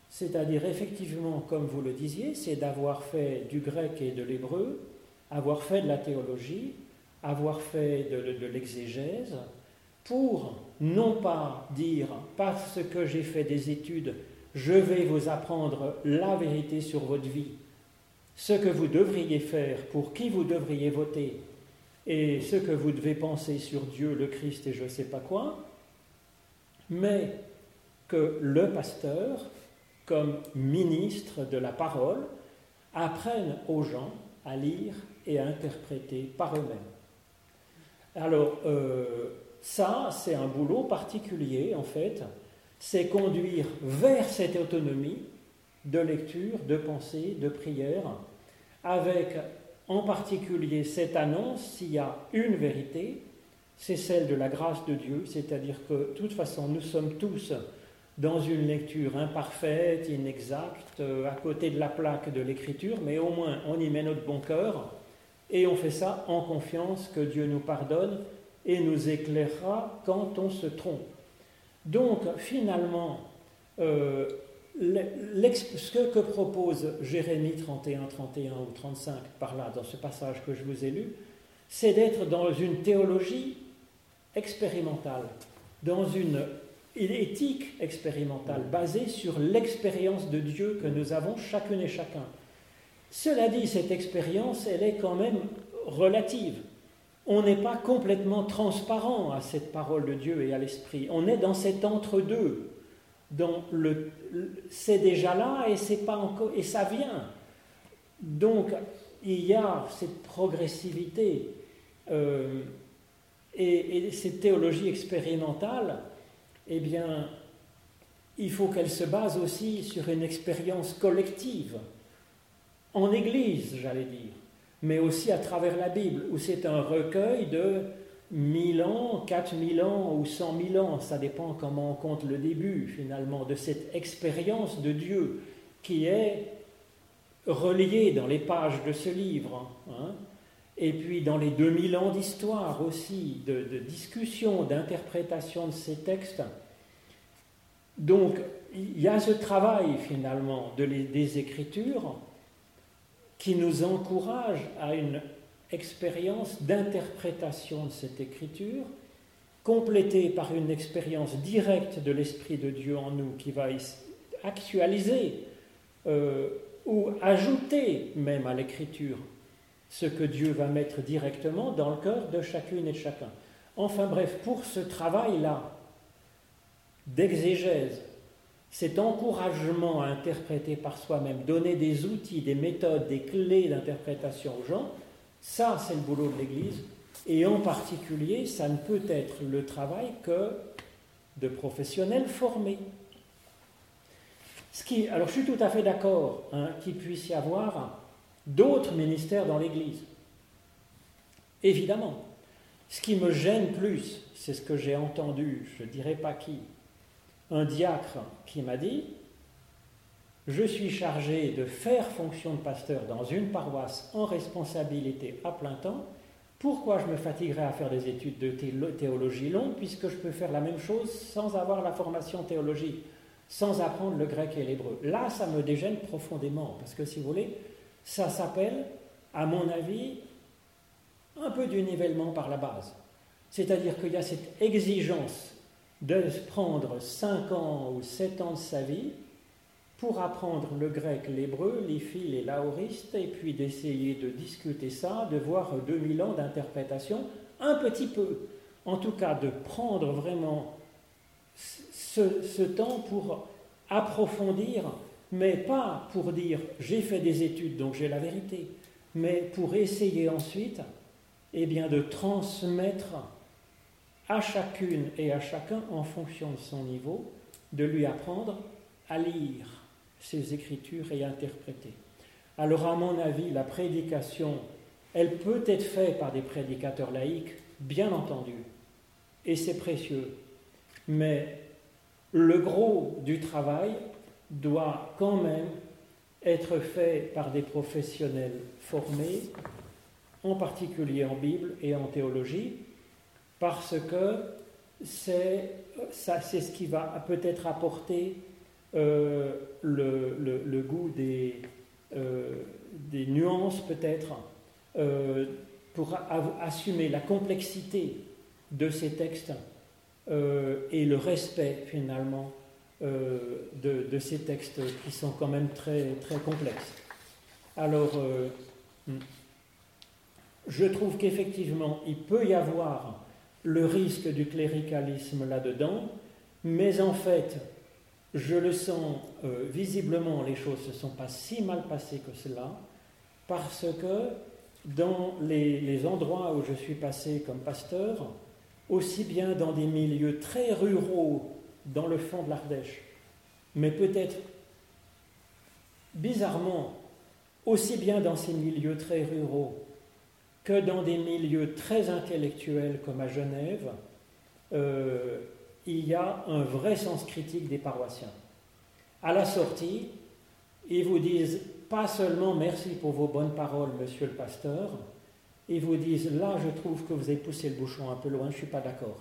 [SPEAKER 4] C'est-à-dire, effectivement, comme vous le disiez, c'est d'avoir fait du grec et de l'hébreu, avoir fait de la théologie, avoir fait de, l'exégèse, pour non pas dire, parce que j'ai fait des études, je vais vous apprendre la vérité sur votre vie, ce que vous devriez faire, pour qui vous devriez voter, et ce que vous devez penser sur Dieu, le Christ et je ne sais pas quoi, mais que le pasteur, comme ministre de la parole, apprenne aux gens à lire et à interpréter par eux-mêmes. Alors, euh, ça, c'est un boulot particulier, en fait, c'est conduire vers cette autonomie de lecture, de pensée, de prière, avec en particulier cette annonce, s'il y a une vérité, c'est celle de la grâce de Dieu, c'est-à-dire que de toute façon nous sommes tous dans une lecture imparfaite, inexacte, euh, à côté de la plaque de l'écriture, mais au moins on y met notre bon cœur et on fait ça en confiance que Dieu nous pardonne et nous éclairera quand on se trompe. Donc finalement, euh, ce que propose Jérémie 31, 31 ou 35 par là, dans ce passage que je vous ai lu, c'est d'être dans une théologie expérimentale, dans une éthique expérimentale basée sur l'expérience de Dieu que nous avons chacune et chacun. Cela dit, cette expérience, elle est quand même relative. On n'est pas complètement transparent à cette parole de Dieu et à l'esprit. On est dans cet entre-deux donc c'est déjà là et c'est pas encore et ça vient. Donc il y a cette progressivité euh, et, cette théologie expérimentale. Eh bien, il faut qu'elle se base aussi sur une expérience collective en Église, j'allais dire, mais aussi à travers la Bible, où c'est un recueil de 1000 ans, 4000 ans ou 100 000 ans, ça dépend comment on compte le début finalement de cette expérience de Dieu qui est reliée dans les pages de ce livre, hein. et puis dans les 2000 ans d'histoire aussi, de, discussion, d'interprétation de ces textes. Donc il y a ce travail finalement de des Écritures qui nous encourage à une expérience d'interprétation de cette écriture, complétée par une expérience directe de l'Esprit de Dieu en nous qui va actualiser euh, ou ajouter même à l'écriture ce que Dieu va mettre directement dans le cœur de chacune et de chacun. Enfin bref, pour ce travail-là d'exégèse, cet encouragement à interpréter par soi-même, donner des outils, des méthodes, des clés d'interprétation aux gens, ça, c'est le boulot de l'Église. Et en particulier, ça ne peut être le travail que de professionnels formés. Ce qui, alors je suis tout à fait d'accord hein, qu'il puisse y avoir d'autres ministères dans l'Église. Évidemment. Ce qui me gêne plus, c'est ce que j'ai entendu, je ne dirais pas qui, un diacre qui m'a dit, je suis chargé de faire fonction de pasteur dans une paroisse en responsabilité à plein temps, pourquoi je me fatiguerais à faire des études de théologie longue puisque je peux faire la même chose sans avoir la formation théologique, sans apprendre le grec et l'hébreu? Là, ça me dégêne profondément parce que si vous voulez, ça s'appelle, à mon avis, un peu du nivellement par la base. C'est-à-dire qu'il y a cette exigence de prendre 5 ans ou 7 ans de sa vie pour apprendre le grec, l'hébreu, les fils, les laoristes, et puis d'essayer de discuter ça, de voir 2000 ans d'interprétation, un petit peu, en tout cas de prendre vraiment ce, ce temps pour approfondir, mais pas pour dire j'ai fait des études donc j'ai la vérité, mais pour essayer ensuite eh bien, de transmettre à chacune et à chacun en fonction de son niveau, de lui apprendre à lire ces écritures et interpréter. Alors à mon avis, la prédication, elle peut être faite par des prédicateurs laïcs, bien entendu, et c'est précieux. Mais le gros du travail doit quand même être fait par des professionnels formés, en particulier en Bible et en théologie, parce que c'est ce qui va peut-être apporter euh, le, goût des, euh, des nuances peut-être, euh, pour assumer la complexité de ces textes et le respect finalement de, ces textes qui sont quand même très, très complexes. Alors, hmm, je trouve qu'effectivement, il peut y avoir le risque du cléricalisme là-dedans, mais en fait, je le sens euh, visiblement, les choses ne se sont pas si mal passées que cela, parce que dans les, endroits où je suis passé comme pasteur, aussi bien dans des milieux très ruraux dans le fond de l'Ardèche, mais peut-être bizarrement aussi bien dans ces milieux très ruraux que dans des milieux très intellectuels comme à Genève, euh, il y a un vrai sens critique des paroissiens. À la sortie, ils vous disent pas seulement merci pour vos bonnes paroles, monsieur le pasteur, ils vous disent là, je trouve que vous avez poussé le bouchon un peu loin, je ne suis pas d'accord.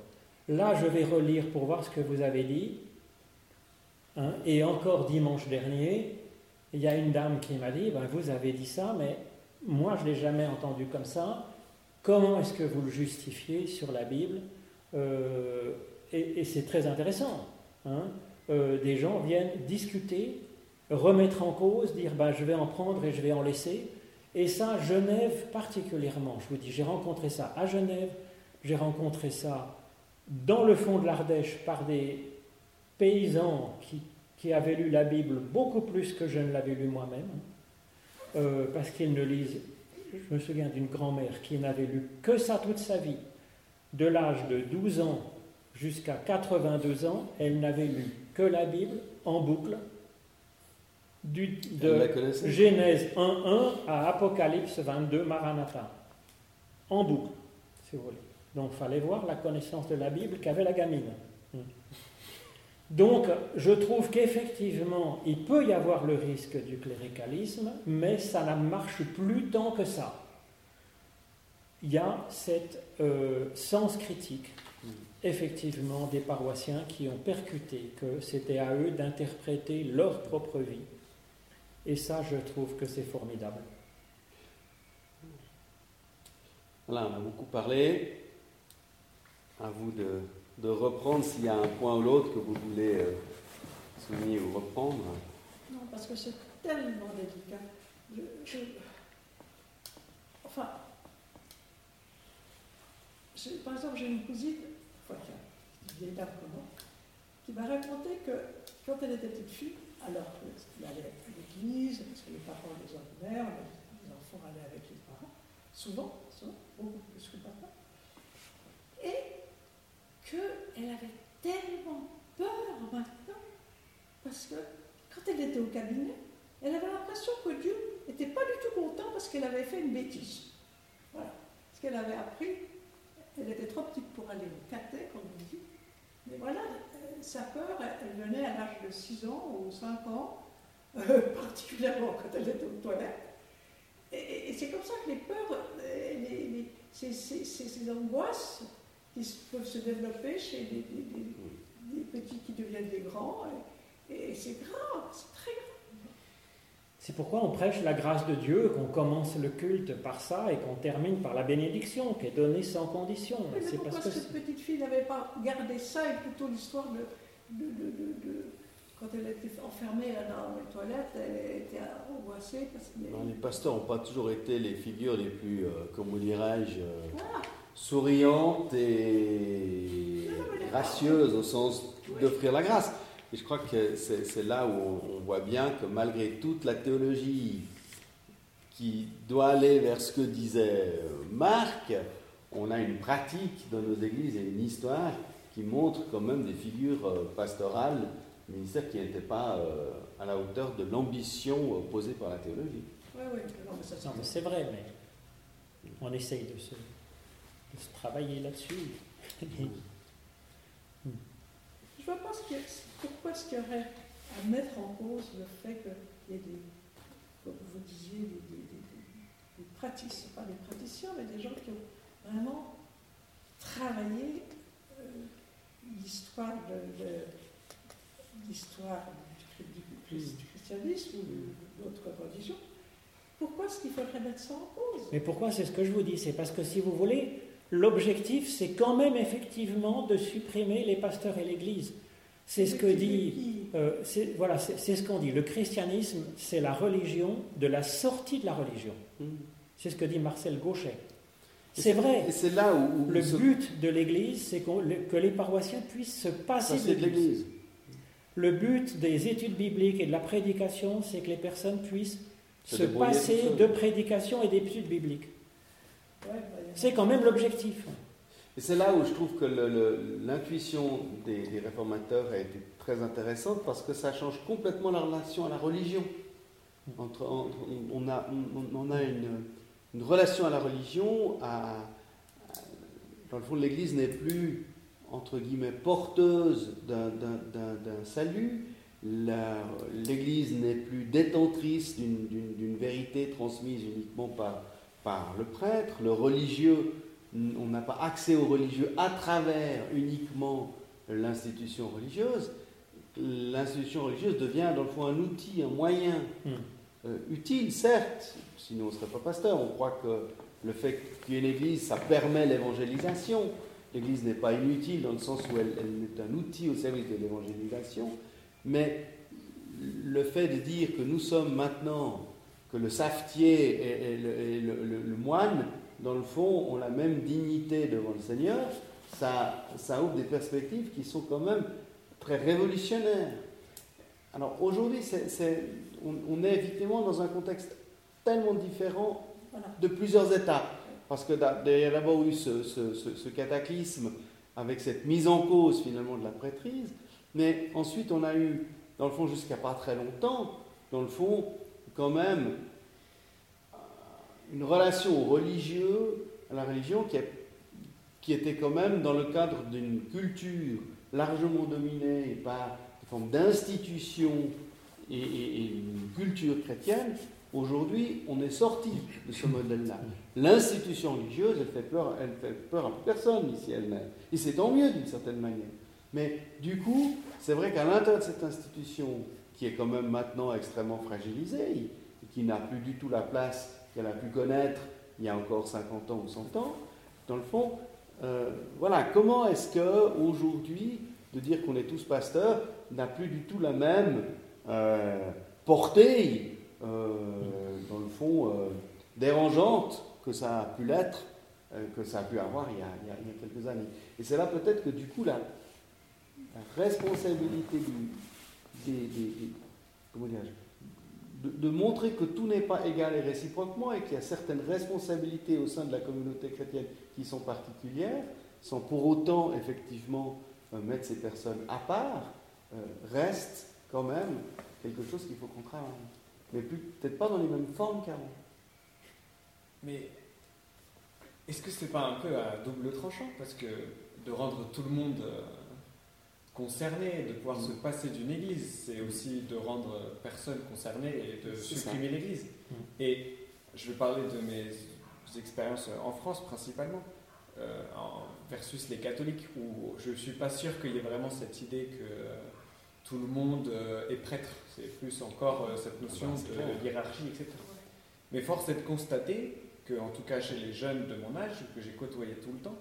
[SPEAKER 4] Là, je vais relire pour voir ce que vous avez dit. Hein, et encore dimanche dernier, il y a une dame qui m'a dit ben, Vous avez dit ça, mais moi, je ne l'ai jamais entendu comme ça. Comment est-ce que vous le justifiez sur la Bible euh, et, c'est très intéressant. Hein. Euh, des gens viennent discuter, remettre en cause, dire bah, je vais en prendre et je vais en laisser. Et ça, Genève particulièrement, je vous dis, j'ai rencontré ça à Genève, j'ai rencontré ça dans le fond de l'Ardèche par des paysans qui, qui, avaient lu la Bible beaucoup plus que je ne l'avais lu moi-même, euh, parce qu'ils ne lisent. Je me souviens d'une grand-mère qui n'avait lu que ça toute sa vie, de l'âge de 12 ans jusqu'à 82 ans, elle n'avait lu que la Bible en boucle, du, de Genèse 1.1 à Apocalypse 22, Maranatha, en boucle, si vous voulez. Donc il fallait voir la connaissance de la Bible qu'avait la gamine. Donc je trouve qu'effectivement, il peut y avoir le risque du cléricalisme, mais ça ne marche plus tant que ça. Il y a cet euh, sens critique effectivement des paroissiens qui ont percuté que c'était à eux d'interpréter leur propre vie. Et ça, je trouve que c'est formidable.
[SPEAKER 1] Voilà, on a beaucoup parlé. À vous de, reprendre s'il y a un point ou l'autre que vous voulez euh, souligner ou reprendre.
[SPEAKER 3] Non, parce que c'est tellement délicat. enfin, par exemple, j'ai une cousine une vieille dame comme moi, qui m'a raconté que quand elle était petite fille, alors qu'elle allait à l'église, parce que les parents les ordinaires, les enfants allaient avec les parents, souvent, souvent, beaucoup plus que papa, qu'elle avait tellement peur maintenant, parce que quand elle était au cabinet, elle avait l'impression que Dieu n'était pas du tout contente parce qu'elle avait fait une bêtise. Voilà. Ce qu'elle avait appris, elle était trop petite pour aller au catet, comme on dit. Mais voilà, euh, sa peur, elle venait à l'âge de 6 ans ou 5 ans, euh, particulièrement quand elle était aux toilettes. Et, c'est comme ça que les peurs, euh, les, ces, angoisses qui peuvent se développer chez des, petits qui deviennent des grands, et, et c'est grave, c'est très grave.
[SPEAKER 4] C'est pourquoi on prêche la grâce de Dieu, qu'on commence le culte par ça et qu'on termine par la bénédiction qui est donnée sans condition.
[SPEAKER 3] c'est pourquoi parce que cette petite fille n'avait pas gardé ça et plutôt l'histoire de, quand elle était enfermée dans les toilettes, elle était angoissée.
[SPEAKER 1] les pasteurs n'ont pas toujours été les figures les plus, euh, comment dirais-je, euh, souriantes et gracieuses au sens d'offrir la grâce. Et je crois que c'est là où on, voit bien que malgré toute la théologie qui doit aller vers ce que disait Marc, on a une pratique dans nos églises et une histoire qui montre quand même des figures euh, pastorales, ministères qui n'étaient pas euh, à la hauteur de l'ambition posée par la théologie.
[SPEAKER 3] Oui, oui,
[SPEAKER 4] c'est vrai, mais on essaye de se, se travailler là-dessus.
[SPEAKER 3] Je vois pas ce qu'il pourquoi est-ce qu'il y aurait à mettre en cause le fait qu'il y ait des, comme vous disiez, des, des, praticiens, pas des praticiens, mais des gens qui ont vraiment travaillé euh, l'histoire de, l'histoire du, christianisme ou d'autres religions. Pourquoi est-ce qu'il faudrait mettre ça en cause?
[SPEAKER 4] Mais pourquoi? C'est ce que je vous dis. C'est parce que si vous voulez, l'objectif, c'est quand même effectivement de supprimer les pasteurs et l'Église. C'est ce que dit, euh, voilà, c'est ce qu'on dit. Le christianisme, c'est la religion de la sortie de la religion. Mm. C'est ce que dit Marcel Gauchet. C'est vrai.
[SPEAKER 1] Et c'est là où,
[SPEAKER 4] le but de l'Église, c'est que les paroissiens puissent se passer de l'Église. Le but des études bibliques et de la prédication, c'est que les personnes puissent se, passer de prédication et d'études bibliques. C'est quand même l'objectif.
[SPEAKER 1] Et c'est là où je trouve que l'intuition des, réformateurs a été très intéressante parce que ça change complètement la relation à la religion. On, a, une, relation à la religion, dans le fond, l'Église n'est plus, entre guillemets, porteuse d'un salut, l'Église n'est plus détentrice d'une vérité transmise uniquement par, par le prêtre, le religieux on n'a pas accès aux religieux à travers uniquement l'institution religieuse, l'institution religieuse devient dans le fond un outil, un moyen hmm. euh, utile, certes, sinon on ne serait pas pasteur. On croit que le fait qu'il y ait une église, ça permet l'évangélisation. L'église n'est pas inutile dans le sens où elle, est un outil au service de l'évangélisation, mais le fait de dire que nous sommes maintenant, que le savetier et, le moine dans le fond, ont la même dignité devant le Seigneur, ça, ça ouvre des perspectives qui sont quand même très révolutionnaires. Alors aujourd'hui, on, est effectivement dans un contexte tellement différent de plusieurs étapes. Parce que il y a d'abord eu ce, ce, cataclysme avec cette mise en cause finalement de la prêtrise, mais ensuite on a eu, dans le fond, jusqu'à pas très longtemps, dans le fond, quand même, une relation religieux, à la religion qui, était quand même dans le cadre d'une culture largement dominée par une forme d'institution et, une culture chrétienne. Aujourd'hui, on est sorti de ce modèle-là. L'institution religieuse, elle fait peur, elle fait peur à personne ici elle-même. Et c'est tant mieux d'une certaine manière. Mais du coup, c'est vrai qu'à l'intérieur de cette institution, qui est quand même maintenant extrêmement fragilisée, qui n'a plus du tout la place qu'elle a pu connaître il y a encore 50 ans ou 100 ans, dans le fond, euh, voilà, comment est-ce que aujourd'hui, de dire qu'on est tous pasteurs, n'a plus du tout la même euh, portée, euh, dans le fond, dérangeante que ça a pu l'être, que ça a pu avoir il y a, quelques années. Et c'est là peut-être que du coup, la, responsabilité du, de, montrer que tout n'est pas égal et réciproquement et qu'il y a certaines responsabilités au sein de la communauté chrétienne qui sont particulières, sans pour autant effectivement euh, mettre ces personnes à part, euh, reste quand même quelque chose qu'il faut qu'on mais peut-être pas dans les mêmes formes qu'avant.
[SPEAKER 2] Mais est-ce que c'est pas un peu à double tranchant? Parce que de rendre tout le monde euh, concerné, de pouvoir se passer d'une église, c'est aussi de rendre personne concernée et de supprimer l'église.
[SPEAKER 4] Mm.
[SPEAKER 2] Et je vais parler de mes expériences en France principalement, euh, en- versus les catholiques, où je ne suis pas sûr qu'il y ait vraiment cette idée que euh, tout le monde euh, est prêtre. C'est plus encore euh, cette notion
[SPEAKER 1] Ah c'est clair.
[SPEAKER 2] de hiérarchie, etc. Mais force est de constater que, en tout cas chez les jeunes de mon âge, que j'ai côtoyé tout le temps,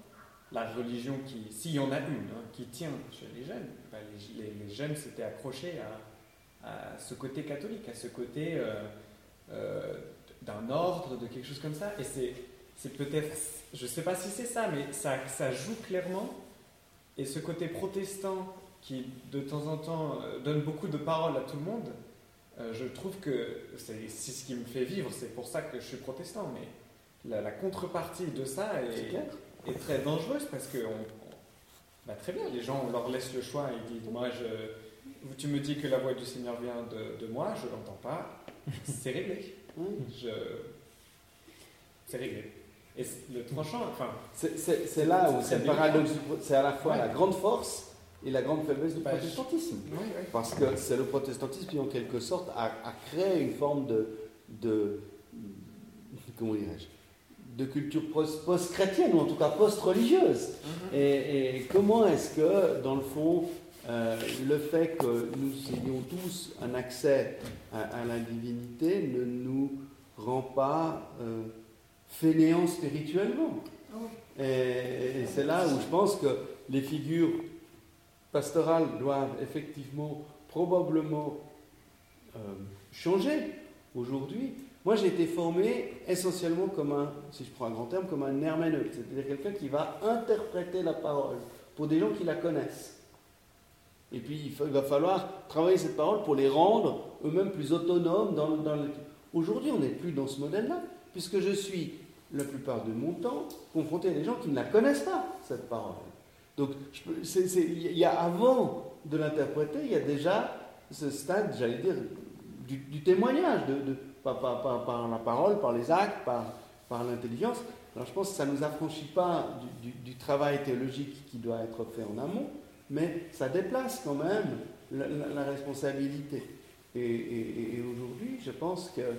[SPEAKER 2] la religion qui, s'il y en a une, hein, qui tient chez les jeunes, les, jeunes s'étaient accrochés à, à ce côté catholique, à ce côté euh, euh, d'un ordre, de quelque chose comme ça. Et c'est, c'est peut-être, je ne sais pas si c'est ça, mais ça, ça joue clairement. Et ce côté protestant qui, de temps en temps, euh, donne beaucoup de paroles à tout le monde, je trouve que c'est, c'est ce qui me fait vivre. C'est pour ça que je suis protestant. Mais la, contrepartie de ça
[SPEAKER 1] C'est
[SPEAKER 2] est,
[SPEAKER 1] clair.
[SPEAKER 2] Est très dangereuse parce que on, on- bah, très bien, les gens on leur laisse le choix et ils disent moi je, tu me dis que la voix du Seigneur vient de, de moi, je l'entends pas, c'est réglé. Je, c'est réglé. Et le tranchant, enfin,
[SPEAKER 1] C'est- là où
[SPEAKER 2] C'est
[SPEAKER 1] le paradoxe, c'est à la fois
[SPEAKER 2] Ouais.
[SPEAKER 1] la grande force et la grande faiblesse du
[SPEAKER 2] Bah,
[SPEAKER 1] protestantisme.
[SPEAKER 2] oui, oui.
[SPEAKER 1] Parce que c'est le protestantisme qui, en quelque sorte, a, a créé une forme de, de comment dirais-je, de culture post- post-chrétienne, ou en tout cas post-religieuse. Et, et comment est-ce que, dans le fond, euh, le fait que nous ayons tous un accès à, à la divinité ne nous rend pas euh, fainéants spirituellement? Et c'est là où je pense que les figures pastorales doivent effectivement, probablement euh, changer aujourd'hui. Moi, j'ai été formé essentiellement comme un, si je prends un grand terme, comme un herméneute, c'est-à-dire quelqu'un qui va interpréter la parole pour des gens qui la connaissent. Et puis, il, va falloir travailler cette parole pour les rendre eux-mêmes plus autonomes. Aujourd'hui, on n'est plus dans ce modèle-là, puisque je suis, la plupart de mon temps, confronté à des gens qui ne la connaissent pas, cette parole. Donc, il y a avant de l'interpréter, il y a déjà ce stade, j'allais dire, du, témoignage, de- par, par- la parole, par les actes, par, l'intelligence. Alors, je pense que ça ne nous affranchit pas du, travail théologique qui doit être fait en amont, mais ça déplace quand même la, responsabilité. Et, aujourd'hui, je pense que euh,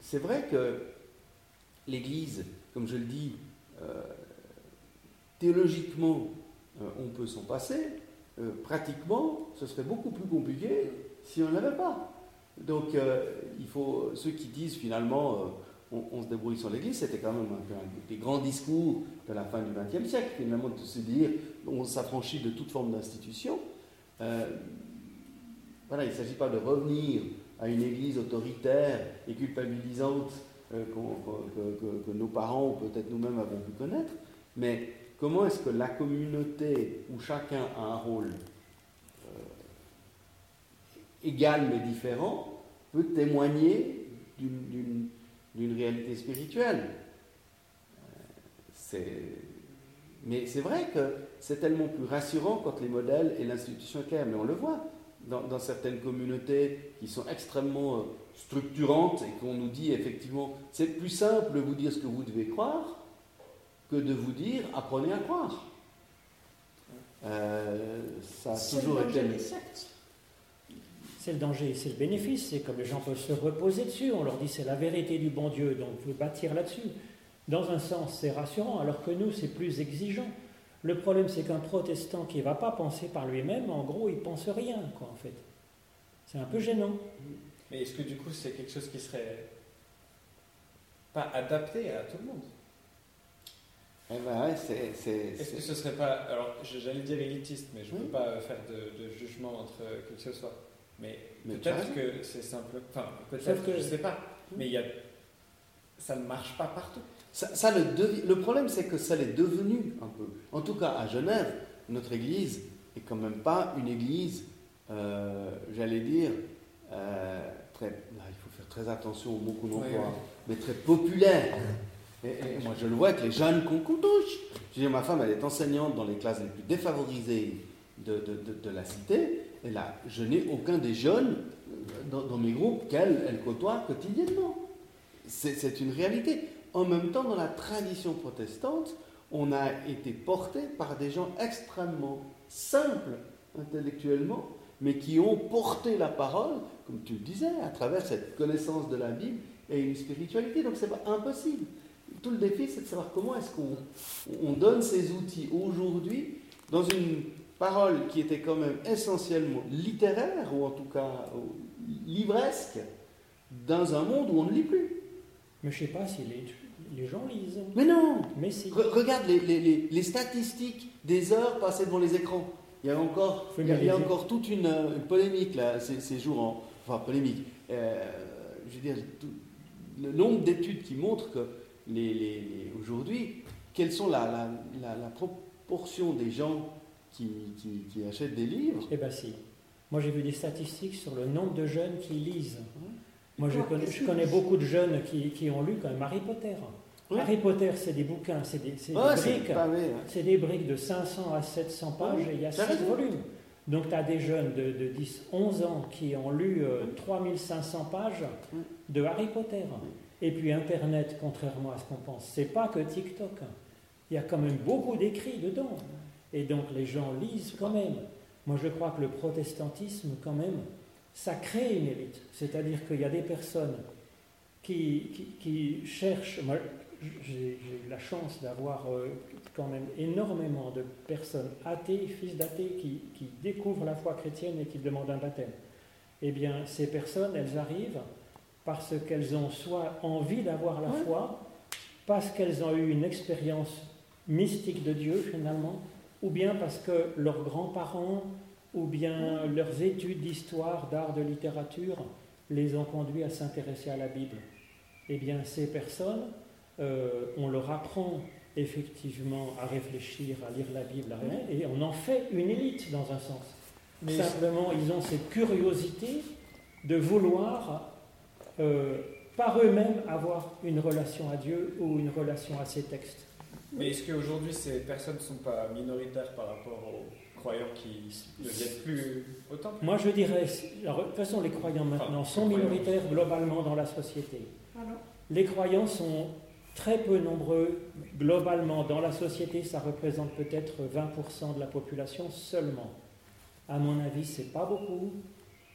[SPEAKER 1] c'est vrai que l'Église, comme je le dis, euh, théologiquement, euh, on peut s'en passer. Pratiquement, ce serait beaucoup plus compliqué si on ne l'avait pas. Donc, euh, il faut ceux qui disent finalement, euh, on, se débrouille sur l'Église, c'était quand même un, des grands discours de la fin du XXe siècle, finalement, de se dire, on s'affranchit de toute forme d'institution. Euh, voilà, il ne s'agit pas de revenir à une Église autoritaire et culpabilisante que, nos parents ou peut-être nous-mêmes avons pu connaître, mais comment est-ce que la communauté où chacun a un rôle égal mais différent peut témoigner d'une- réalité spirituelle Euh, Mais c'est vrai que c'est tellement plus rassurant quand les modèles et l'institution est claire, mais on le voit dans, dans certaines communautés qui sont extrêmement euh, structurantes et qu'on nous dit effectivement, c'est plus simple de vous dire ce que vous devez croire que de vous dire apprenez à croire. Euh, ça a toujours été.
[SPEAKER 3] des sectes.
[SPEAKER 4] C'est le danger, c'est le bénéfice, c'est comme les gens peuvent se reposer dessus, on leur dit c'est la vérité du bon Dieu, donc vous bâtir là-dessus. Dans un sens, c'est rassurant, alors que nous, c'est plus exigeant. Le problème, c'est qu'un protestant qui ne va pas penser par lui-même, en gros, il pense rien, quoi, en fait. C'est un peu gênant.
[SPEAKER 2] Mais est-ce que du coup c'est quelque chose qui serait pas adapté à tout le monde?
[SPEAKER 1] Eh ben ouais, c'est- c'est-
[SPEAKER 2] Est-ce que ce serait pas. Alors j'allais dire élitiste, mais je ne
[SPEAKER 1] Oui.
[SPEAKER 2] peux pas euh, faire de, de jugement entre qui que ce soit. Mais,
[SPEAKER 1] Mais
[SPEAKER 2] peut-être que c'est simple. Enfin, peut-être que je sais pas. Mais y a. Ça ne marche pas partout.
[SPEAKER 1] Ça, ça le, devi- le problème, c'est que ça l'est devenu un peu. En tout cas, à Genève, notre église est quand même pas une église, euh, j'allais dire, euh, très. là, il faut faire très attention aux mots qu'on emploie,
[SPEAKER 2] Oui, oui.
[SPEAKER 1] mais très populaire. Et, et moi, je le vois avec les jeunes qu'on touche. Je dire, ma femme, elle est enseignante dans les classes les plus défavorisées de, de- de- de la cité, elle a, je n'ai aucun des jeunes dans, dans mes groupes qu'elle elle côtoie quotidiennement. C'est c'est une réalité. En même temps, dans la tradition protestante, on a été porté par des gens extrêmement simples intellectuellement, mais qui ont porté la parole, comme tu le disais, à travers cette connaissance de la Bible et une spiritualité. Donc c'est pas impossible. Tout le défi, c'est de savoir comment est-ce qu'on on donne ces outils aujourd'hui dans une parole qui était quand même essentiellement littéraire, ou en tout cas livresque, dans un monde où on ne lit plus.
[SPEAKER 4] Mais je ne sais pas si les, les gens lisent.
[SPEAKER 1] Mais non
[SPEAKER 4] Mais si.
[SPEAKER 1] Re- Regarde les, les- les- les statistiques des heures passées devant les écrans. Il y a encore, il y a, il y a
[SPEAKER 4] vérifier.
[SPEAKER 1] encore toute une, euh, une polémique là, ces, ces jours en. Enfin, polémique. Euh, je veux dire, tout- le nombre d'études qui montrent que les, aujourd'hui, quelle sont la, la, la- la proportion des gens qui, qui- qui achètent des livres
[SPEAKER 4] Eh bien si. Moi j'ai vu des statistiques sur le nombre de jeunes qui lisent. Moi je connais, je connais beaucoup de jeunes qui, qui ont lu quand même Harry Potter.
[SPEAKER 1] Oui.
[SPEAKER 4] Harry Potter c'est des bouquins, c'est des, c'est des
[SPEAKER 1] Ouais, c'est
[SPEAKER 4] briques.
[SPEAKER 1] hein.
[SPEAKER 4] C'est des briques de 500 à 700 pages
[SPEAKER 1] Oui,
[SPEAKER 4] et il y a
[SPEAKER 1] t'as
[SPEAKER 4] 6
[SPEAKER 1] raison.
[SPEAKER 4] volumes. Donc tu as des jeunes de, de 10, 11 ans qui ont lu euh, 3500 pages de Harry Potter. Et puis Internet, contrairement à ce qu'on pense, c'est pas que TikTok. Il y a quand même beaucoup d'écrits dedans. Et donc les gens lisent quand même. Moi je crois que le protestantisme, quand même, ça crée une élite. C'est-à-dire qu'il y a des personnes qui, qui, qui cherchent. Moi, j'ai eu la chance d'avoir euh, quand même énormément de personnes athées, fils d'athées, qui, qui découvrent la foi chrétienne et qui demandent un baptême. Eh bien, ces personnes, elles arrivent parce qu'elles ont soit envie d'avoir la foi, parce qu'elles ont eu une expérience mystique de Dieu finalement, ou bien parce que leurs grands-parents, ou bien leurs études d'histoire, d'art, de littérature, les ont conduits à s'intéresser à la Bible. Eh bien, ces personnes, euh, on leur apprend effectivement à réfléchir, à lire la Bible, à rien, et on en fait une élite dans un sens.
[SPEAKER 2] Mais
[SPEAKER 4] Simplement, ils ont cette curiosité de vouloir, euh, par eux-mêmes, avoir une relation à Dieu ou une relation à ces textes.
[SPEAKER 2] Mais est-ce qu'aujourd'hui ces personnes ne sont pas minoritaires par rapport aux croyants qui ne viennent plus au temple?
[SPEAKER 4] Moi, je dirais, alors, de toute façon, les croyants maintenant
[SPEAKER 2] Enfin,
[SPEAKER 4] sont
[SPEAKER 2] croyants.
[SPEAKER 4] minoritaires globalement dans la société.
[SPEAKER 3] Alors,
[SPEAKER 4] Les croyants sont très peu nombreux globalement dans la société, ça représente peut-être 20% de la population seulement. À mon avis, c'est pas beaucoup.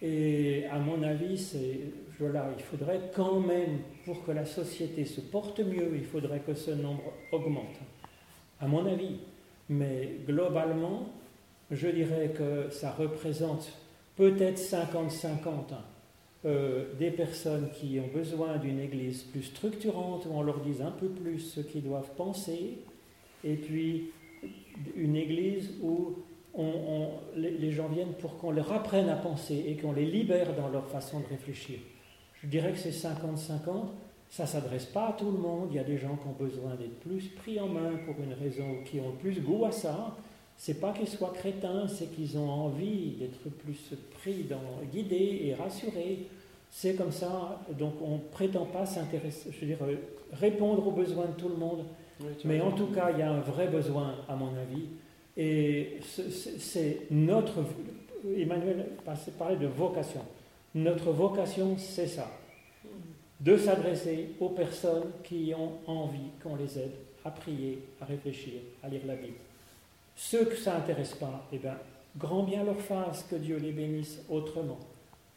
[SPEAKER 4] Et à mon avis, c'est voilà, il faudrait quand même, pour que la société se porte mieux, il faudrait que ce nombre augmente. À mon avis. Mais globalement, je dirais que ça représente peut-être 50-50 euh, des personnes qui ont besoin d'une église plus structurante, où on leur dise un peu plus ce qu'ils doivent penser, et puis une église où les gens viennent pour qu'on leur apprenne à penser et qu'on les libère dans leur façon de réfléchir. Je dirais que c'est 50-50. Ça ne s'adresse pas à tout le monde. Il y a des gens qui ont besoin d'être plus pris en main pour une raison, ou qui ont plus goût à ça. C'est pas qu'ils soient crétins, c'est qu'ils ont envie d'être plus pris, dans, guidés et rassurés. C'est comme ça. Donc on ne prétend pas s'intéresser, je veux dire, euh, répondre aux besoins de tout le monde. Mais en tout cas, il y a un vrai besoin, à mon avis. Et ce- c'est c'est notre. Emmanuel parlait de vocation. Notre vocation, c'est ça. De s'adresser aux personnes qui ont envie qu'on les aide à prier, à réfléchir, à lire la Bible. Ceux que ça n'intéresse pas, eh bien, grand bien leur fasse, que Dieu les bénisse autrement.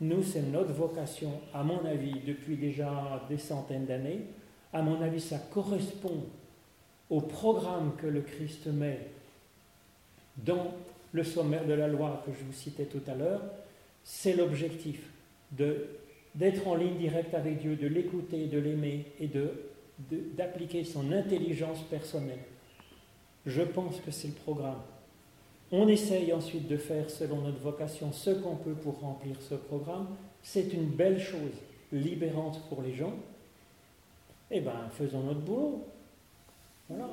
[SPEAKER 4] Nous, c'est notre vocation, à mon avis, depuis déjà des centaines d'années. À mon avis, ça correspond au programme que le Christ met dans le sommaire de la loi que je vous citais tout à l'heure. C'est l'objectif de- d'être en ligne directe avec Dieu, de l'écouter, de l'aimer et de- de- d'appliquer son intelligence personnelle. Je pense que c'est le programme. On essaye ensuite de faire, selon notre vocation, ce qu'on peut pour remplir ce programme. C'est une belle chose, libérante pour les gens. Eh bien, faisons notre boulot. Voilà.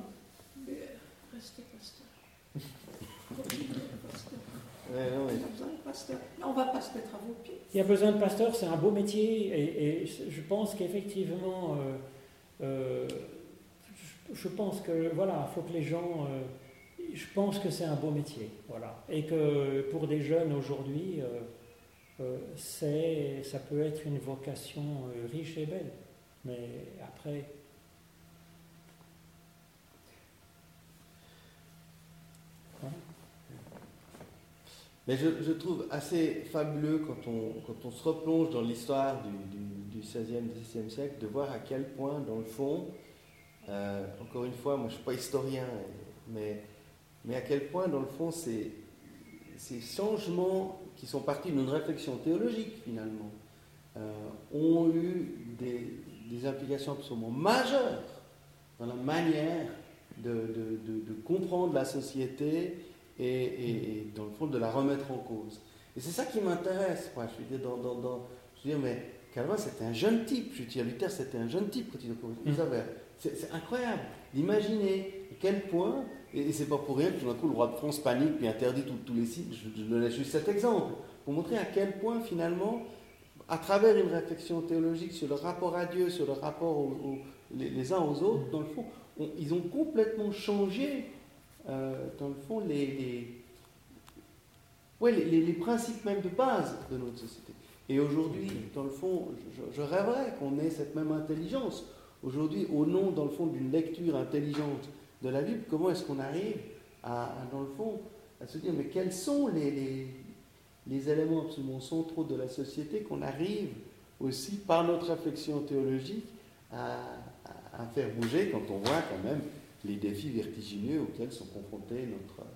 [SPEAKER 3] restez pasteur.
[SPEAKER 4] Il y a besoin de pasteurs, c'est un beau métier, et, et je pense qu'effectivement, euh, euh, je- je pense que voilà, il faut que les gens, euh, je pense que c'est un beau métier, voilà. Et que pour des jeunes aujourd'hui, c'est, ça peut être une vocation riche et belle. Mais après,
[SPEAKER 1] Mais je, trouve assez fabuleux quand on, quand on se replonge dans l'histoire du, du, 16e, 17e siècle, de voir à quel point, dans le fond, euh, encore une fois, moi je ne suis pas historien, mais, mais à quel point, dans le fond, ces, ces changements qui sont partis d'une réflexion théologique, finalement, euh, ont eu des, des, implications absolument majeures dans la manière de, de comprendre la société et, dans le fond de la remettre en cause. Et c'est ça qui m'intéresse. Je veux dire, dans, dans, je veux dire, mais Calvin c'était un jeune type. Je veux dire, Luther c'était un jeune type quand il. C'est incroyable d'imaginer à quel point, et, c'est pas pour rien que tout d'un coup le roi de France panique puis interdit tous les sites. Je, je laisse juste cet exemple pour montrer à quel point finalement, à travers une réflexion théologique sur le rapport à Dieu, sur le rapport les, uns aux autres, dans le fond, ils ont complètement changé euh, dans le fond, les, les, les, principes même de base de notre société. Et aujourd'hui, dans le fond, je, rêverais qu'on ait cette même intelligence. Aujourd'hui, au nom, dans le fond, d'une lecture intelligente de la Bible, comment est-ce qu'on arrive à, dans le fond, à se dire, mais quels sont les, les, éléments absolument centraux de la société qu'on arrive aussi, par notre réflexion théologique, à, à, faire bouger quand on voit quand même les défis vertigineux auxquels sont confrontés notre,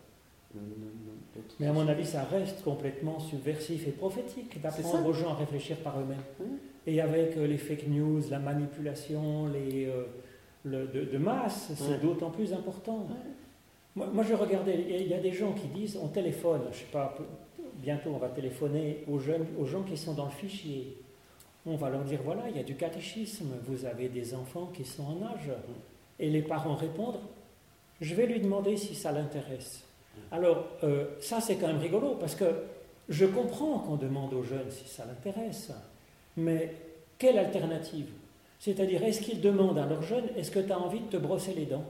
[SPEAKER 4] Mais à mon avis, ça reste complètement subversif et prophétique d'apprendre aux gens à réfléchir par eux-mêmes. Et avec euh, les fake news, la manipulation, les, euh, le, de, masse, c'est d'autant plus important. Moi, je regardais, il y a des gens qui disent on téléphone, je sais pas, bientôt on va téléphoner aux jeunes, aux gens qui sont dans le fichier. On va leur dire voilà, il y a du catéchisme, vous avez des enfants qui sont en âge et les parents répondre, je vais lui demander si ça l'intéresse. Alors, euh, ça c'est quand même rigolo, parce que je comprends qu'on demande aux jeunes si ça l'intéresse, mais quelle alternative? C'est-à-dire, est-ce qu'ils demandent à leurs jeunes, est-ce que tu as envie de te brosser les dents?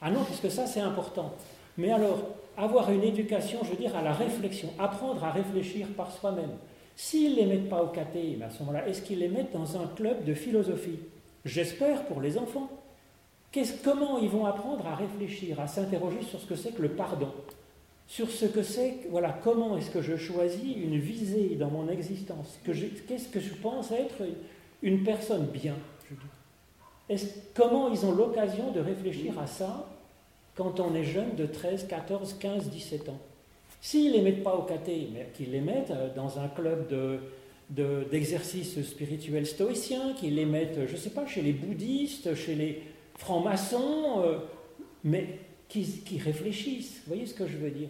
[SPEAKER 4] Ah non, puisque ça c'est important. Mais alors, avoir une éducation, je veux dire, à la réflexion, apprendre à réfléchir par soi-même. S'ils ne les mettent pas au caté, à ce moment-là, est-ce qu'ils les mettent dans un club de philosophie? J'espère pour les enfants comment ils vont apprendre à réfléchir, à s'interroger sur ce que c'est que le pardon, sur ce que c'est, voilà, comment est-ce que je choisis une visée dans mon existence, qu'est-ce que je pense être une personne bien, comment ils ont l'occasion de réfléchir à ça quand on est jeune de 13, 14, 15, 17 ans? S'ils ne les mettent pas au caté, mais qu'ils les mettent euh, dans un club de, d'exercices spirituels stoïciens, qu'ils les mettent, je ne sais pas, chez les bouddhistes, chez les, francs-maçons, euh, mais qui, réfléchissent. Vous voyez ce que je veux dire?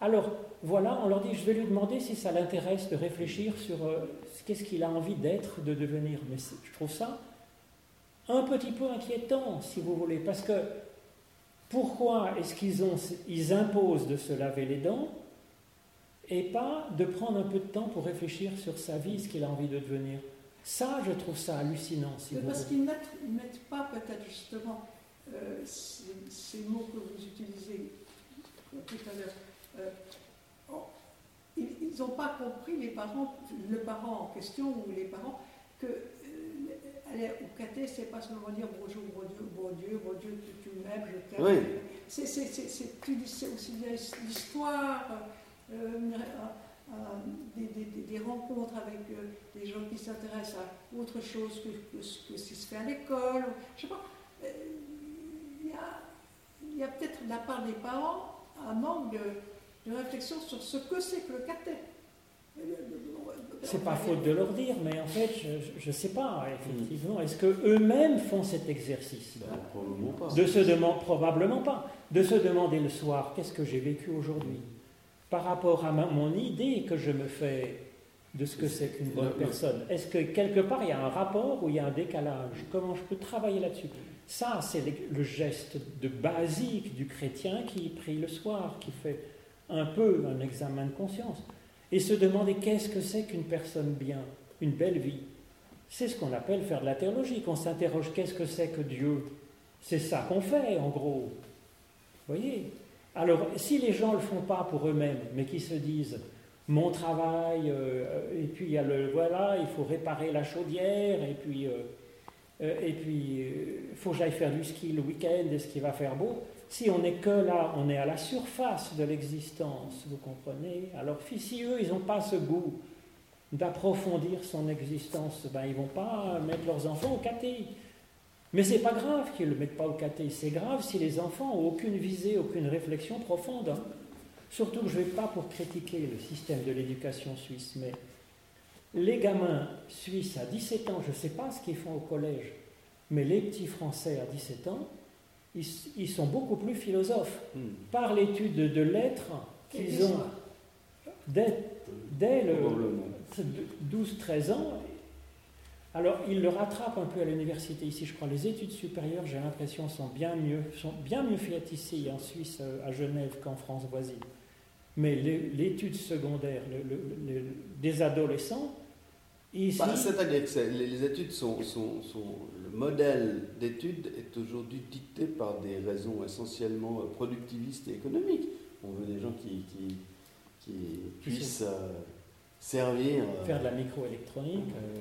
[SPEAKER 4] Alors, voilà, on leur dit, je vais lui demander si ça l'intéresse de réfléchir sur euh, qu'est-ce qu'il a envie d'être, de devenir. Mais je trouve ça un petit peu inquiétant, si vous voulez, parce que pourquoi est-ce qu'ils ils imposent de se laver les dents et pas de prendre un peu de temps pour réfléchir sur sa vie, ce qu'il a envie de devenir? Ça, je trouve ça hallucinant.
[SPEAKER 3] Si parce qu'ils ne mettent, pas peut-être justement euh, ces, mots que vous utilisez tout à l'heure. Euh, ils n'ont pas compris, les parents, le parent en question ou les parents, que euh, aller au caté, c'est pas seulement dire bonjour, bon Dieu, bon Dieu, bon Dieu, tu, tu m'aimes, je t'aime. Oui. C'est aussi l'histoire. Euh, des, rencontres avec euh, des gens qui s'intéressent à autre chose que, ce qui se fait à l'école. Je sais pas. Euh, il y a, peut-être de la part des parents un manque de, réflexion sur ce que c'est que le catet.
[SPEAKER 4] C'est pas faute de leur dire, mais en fait, je ne sais pas, effectivement. Est-ce qu'eux-mêmes font cet exercice
[SPEAKER 1] ben,
[SPEAKER 4] De se demander, probablement pas, de se demander le soir, qu'est-ce que j'ai vécu aujourd'hui? Par rapport à mon idée que je me fais de ce que c'est qu'une bonne personne Est-ce que quelque part il y a un rapport ou il y a un décalage? Comment je peux travailler là-dessus? Ça, c'est le geste de basique du chrétien qui prie le soir, qui fait un peu un examen de conscience. Et se demander qu'est-ce que c'est qu'une personne bien, une belle vie. C'est ce qu'on appelle faire de la théologie, qu'on s'interroge qu'est-ce que c'est que Dieu? C'est ça qu'on fait, en gros. Vous voyez? Alors, si les gens ne le font pas pour eux-mêmes, mais qui se disent mon travail, euh, et puis il y a le voilà, il faut réparer la chaudière, et puis euh, euh, et puis il faut que j'aille faire du ski le week-end, est-ce qu'il va faire beau? Si on n'est que là, on est à la surface de l'existence, vous comprenez? Alors si eux, ils n'ont pas ce goût d'approfondir son existence, ben, ils vont pas mettre leurs enfants au caté. Mais c'est pas grave qu'ils ne le mettent pas au caté, c'est grave si les enfants n'ont aucune visée, aucune réflexion profonde. Hein. Surtout que je ne vais pas pour critiquer le système de l'éducation suisse, mais les gamins suisses à 17 ans, je ne sais pas ce qu'ils font au collège, mais les petits Français à 17 ans, ils, sont beaucoup plus philosophes. Hmm. Par l'étude de, lettres qu'ils ont dès, dès le 12-13 ans, alors, ils le rattrapent un peu à l'université ici, je crois. Les études supérieures, j'ai l'impression, sont bien mieux, sont bien mieux faites ici en Suisse, euh, à Genève, qu'en France voisine. Mais l'étude secondaire des adolescents, ici...
[SPEAKER 1] Bah, c'est-à-dire que les, études sont, sont, Le modèle d'études est aujourd'hui dicté par des raisons essentiellement euh, productivistes et économiques. On veut des gens qui, qui, puissent... Euh, servir.
[SPEAKER 4] Faire de la microélectronique, euh,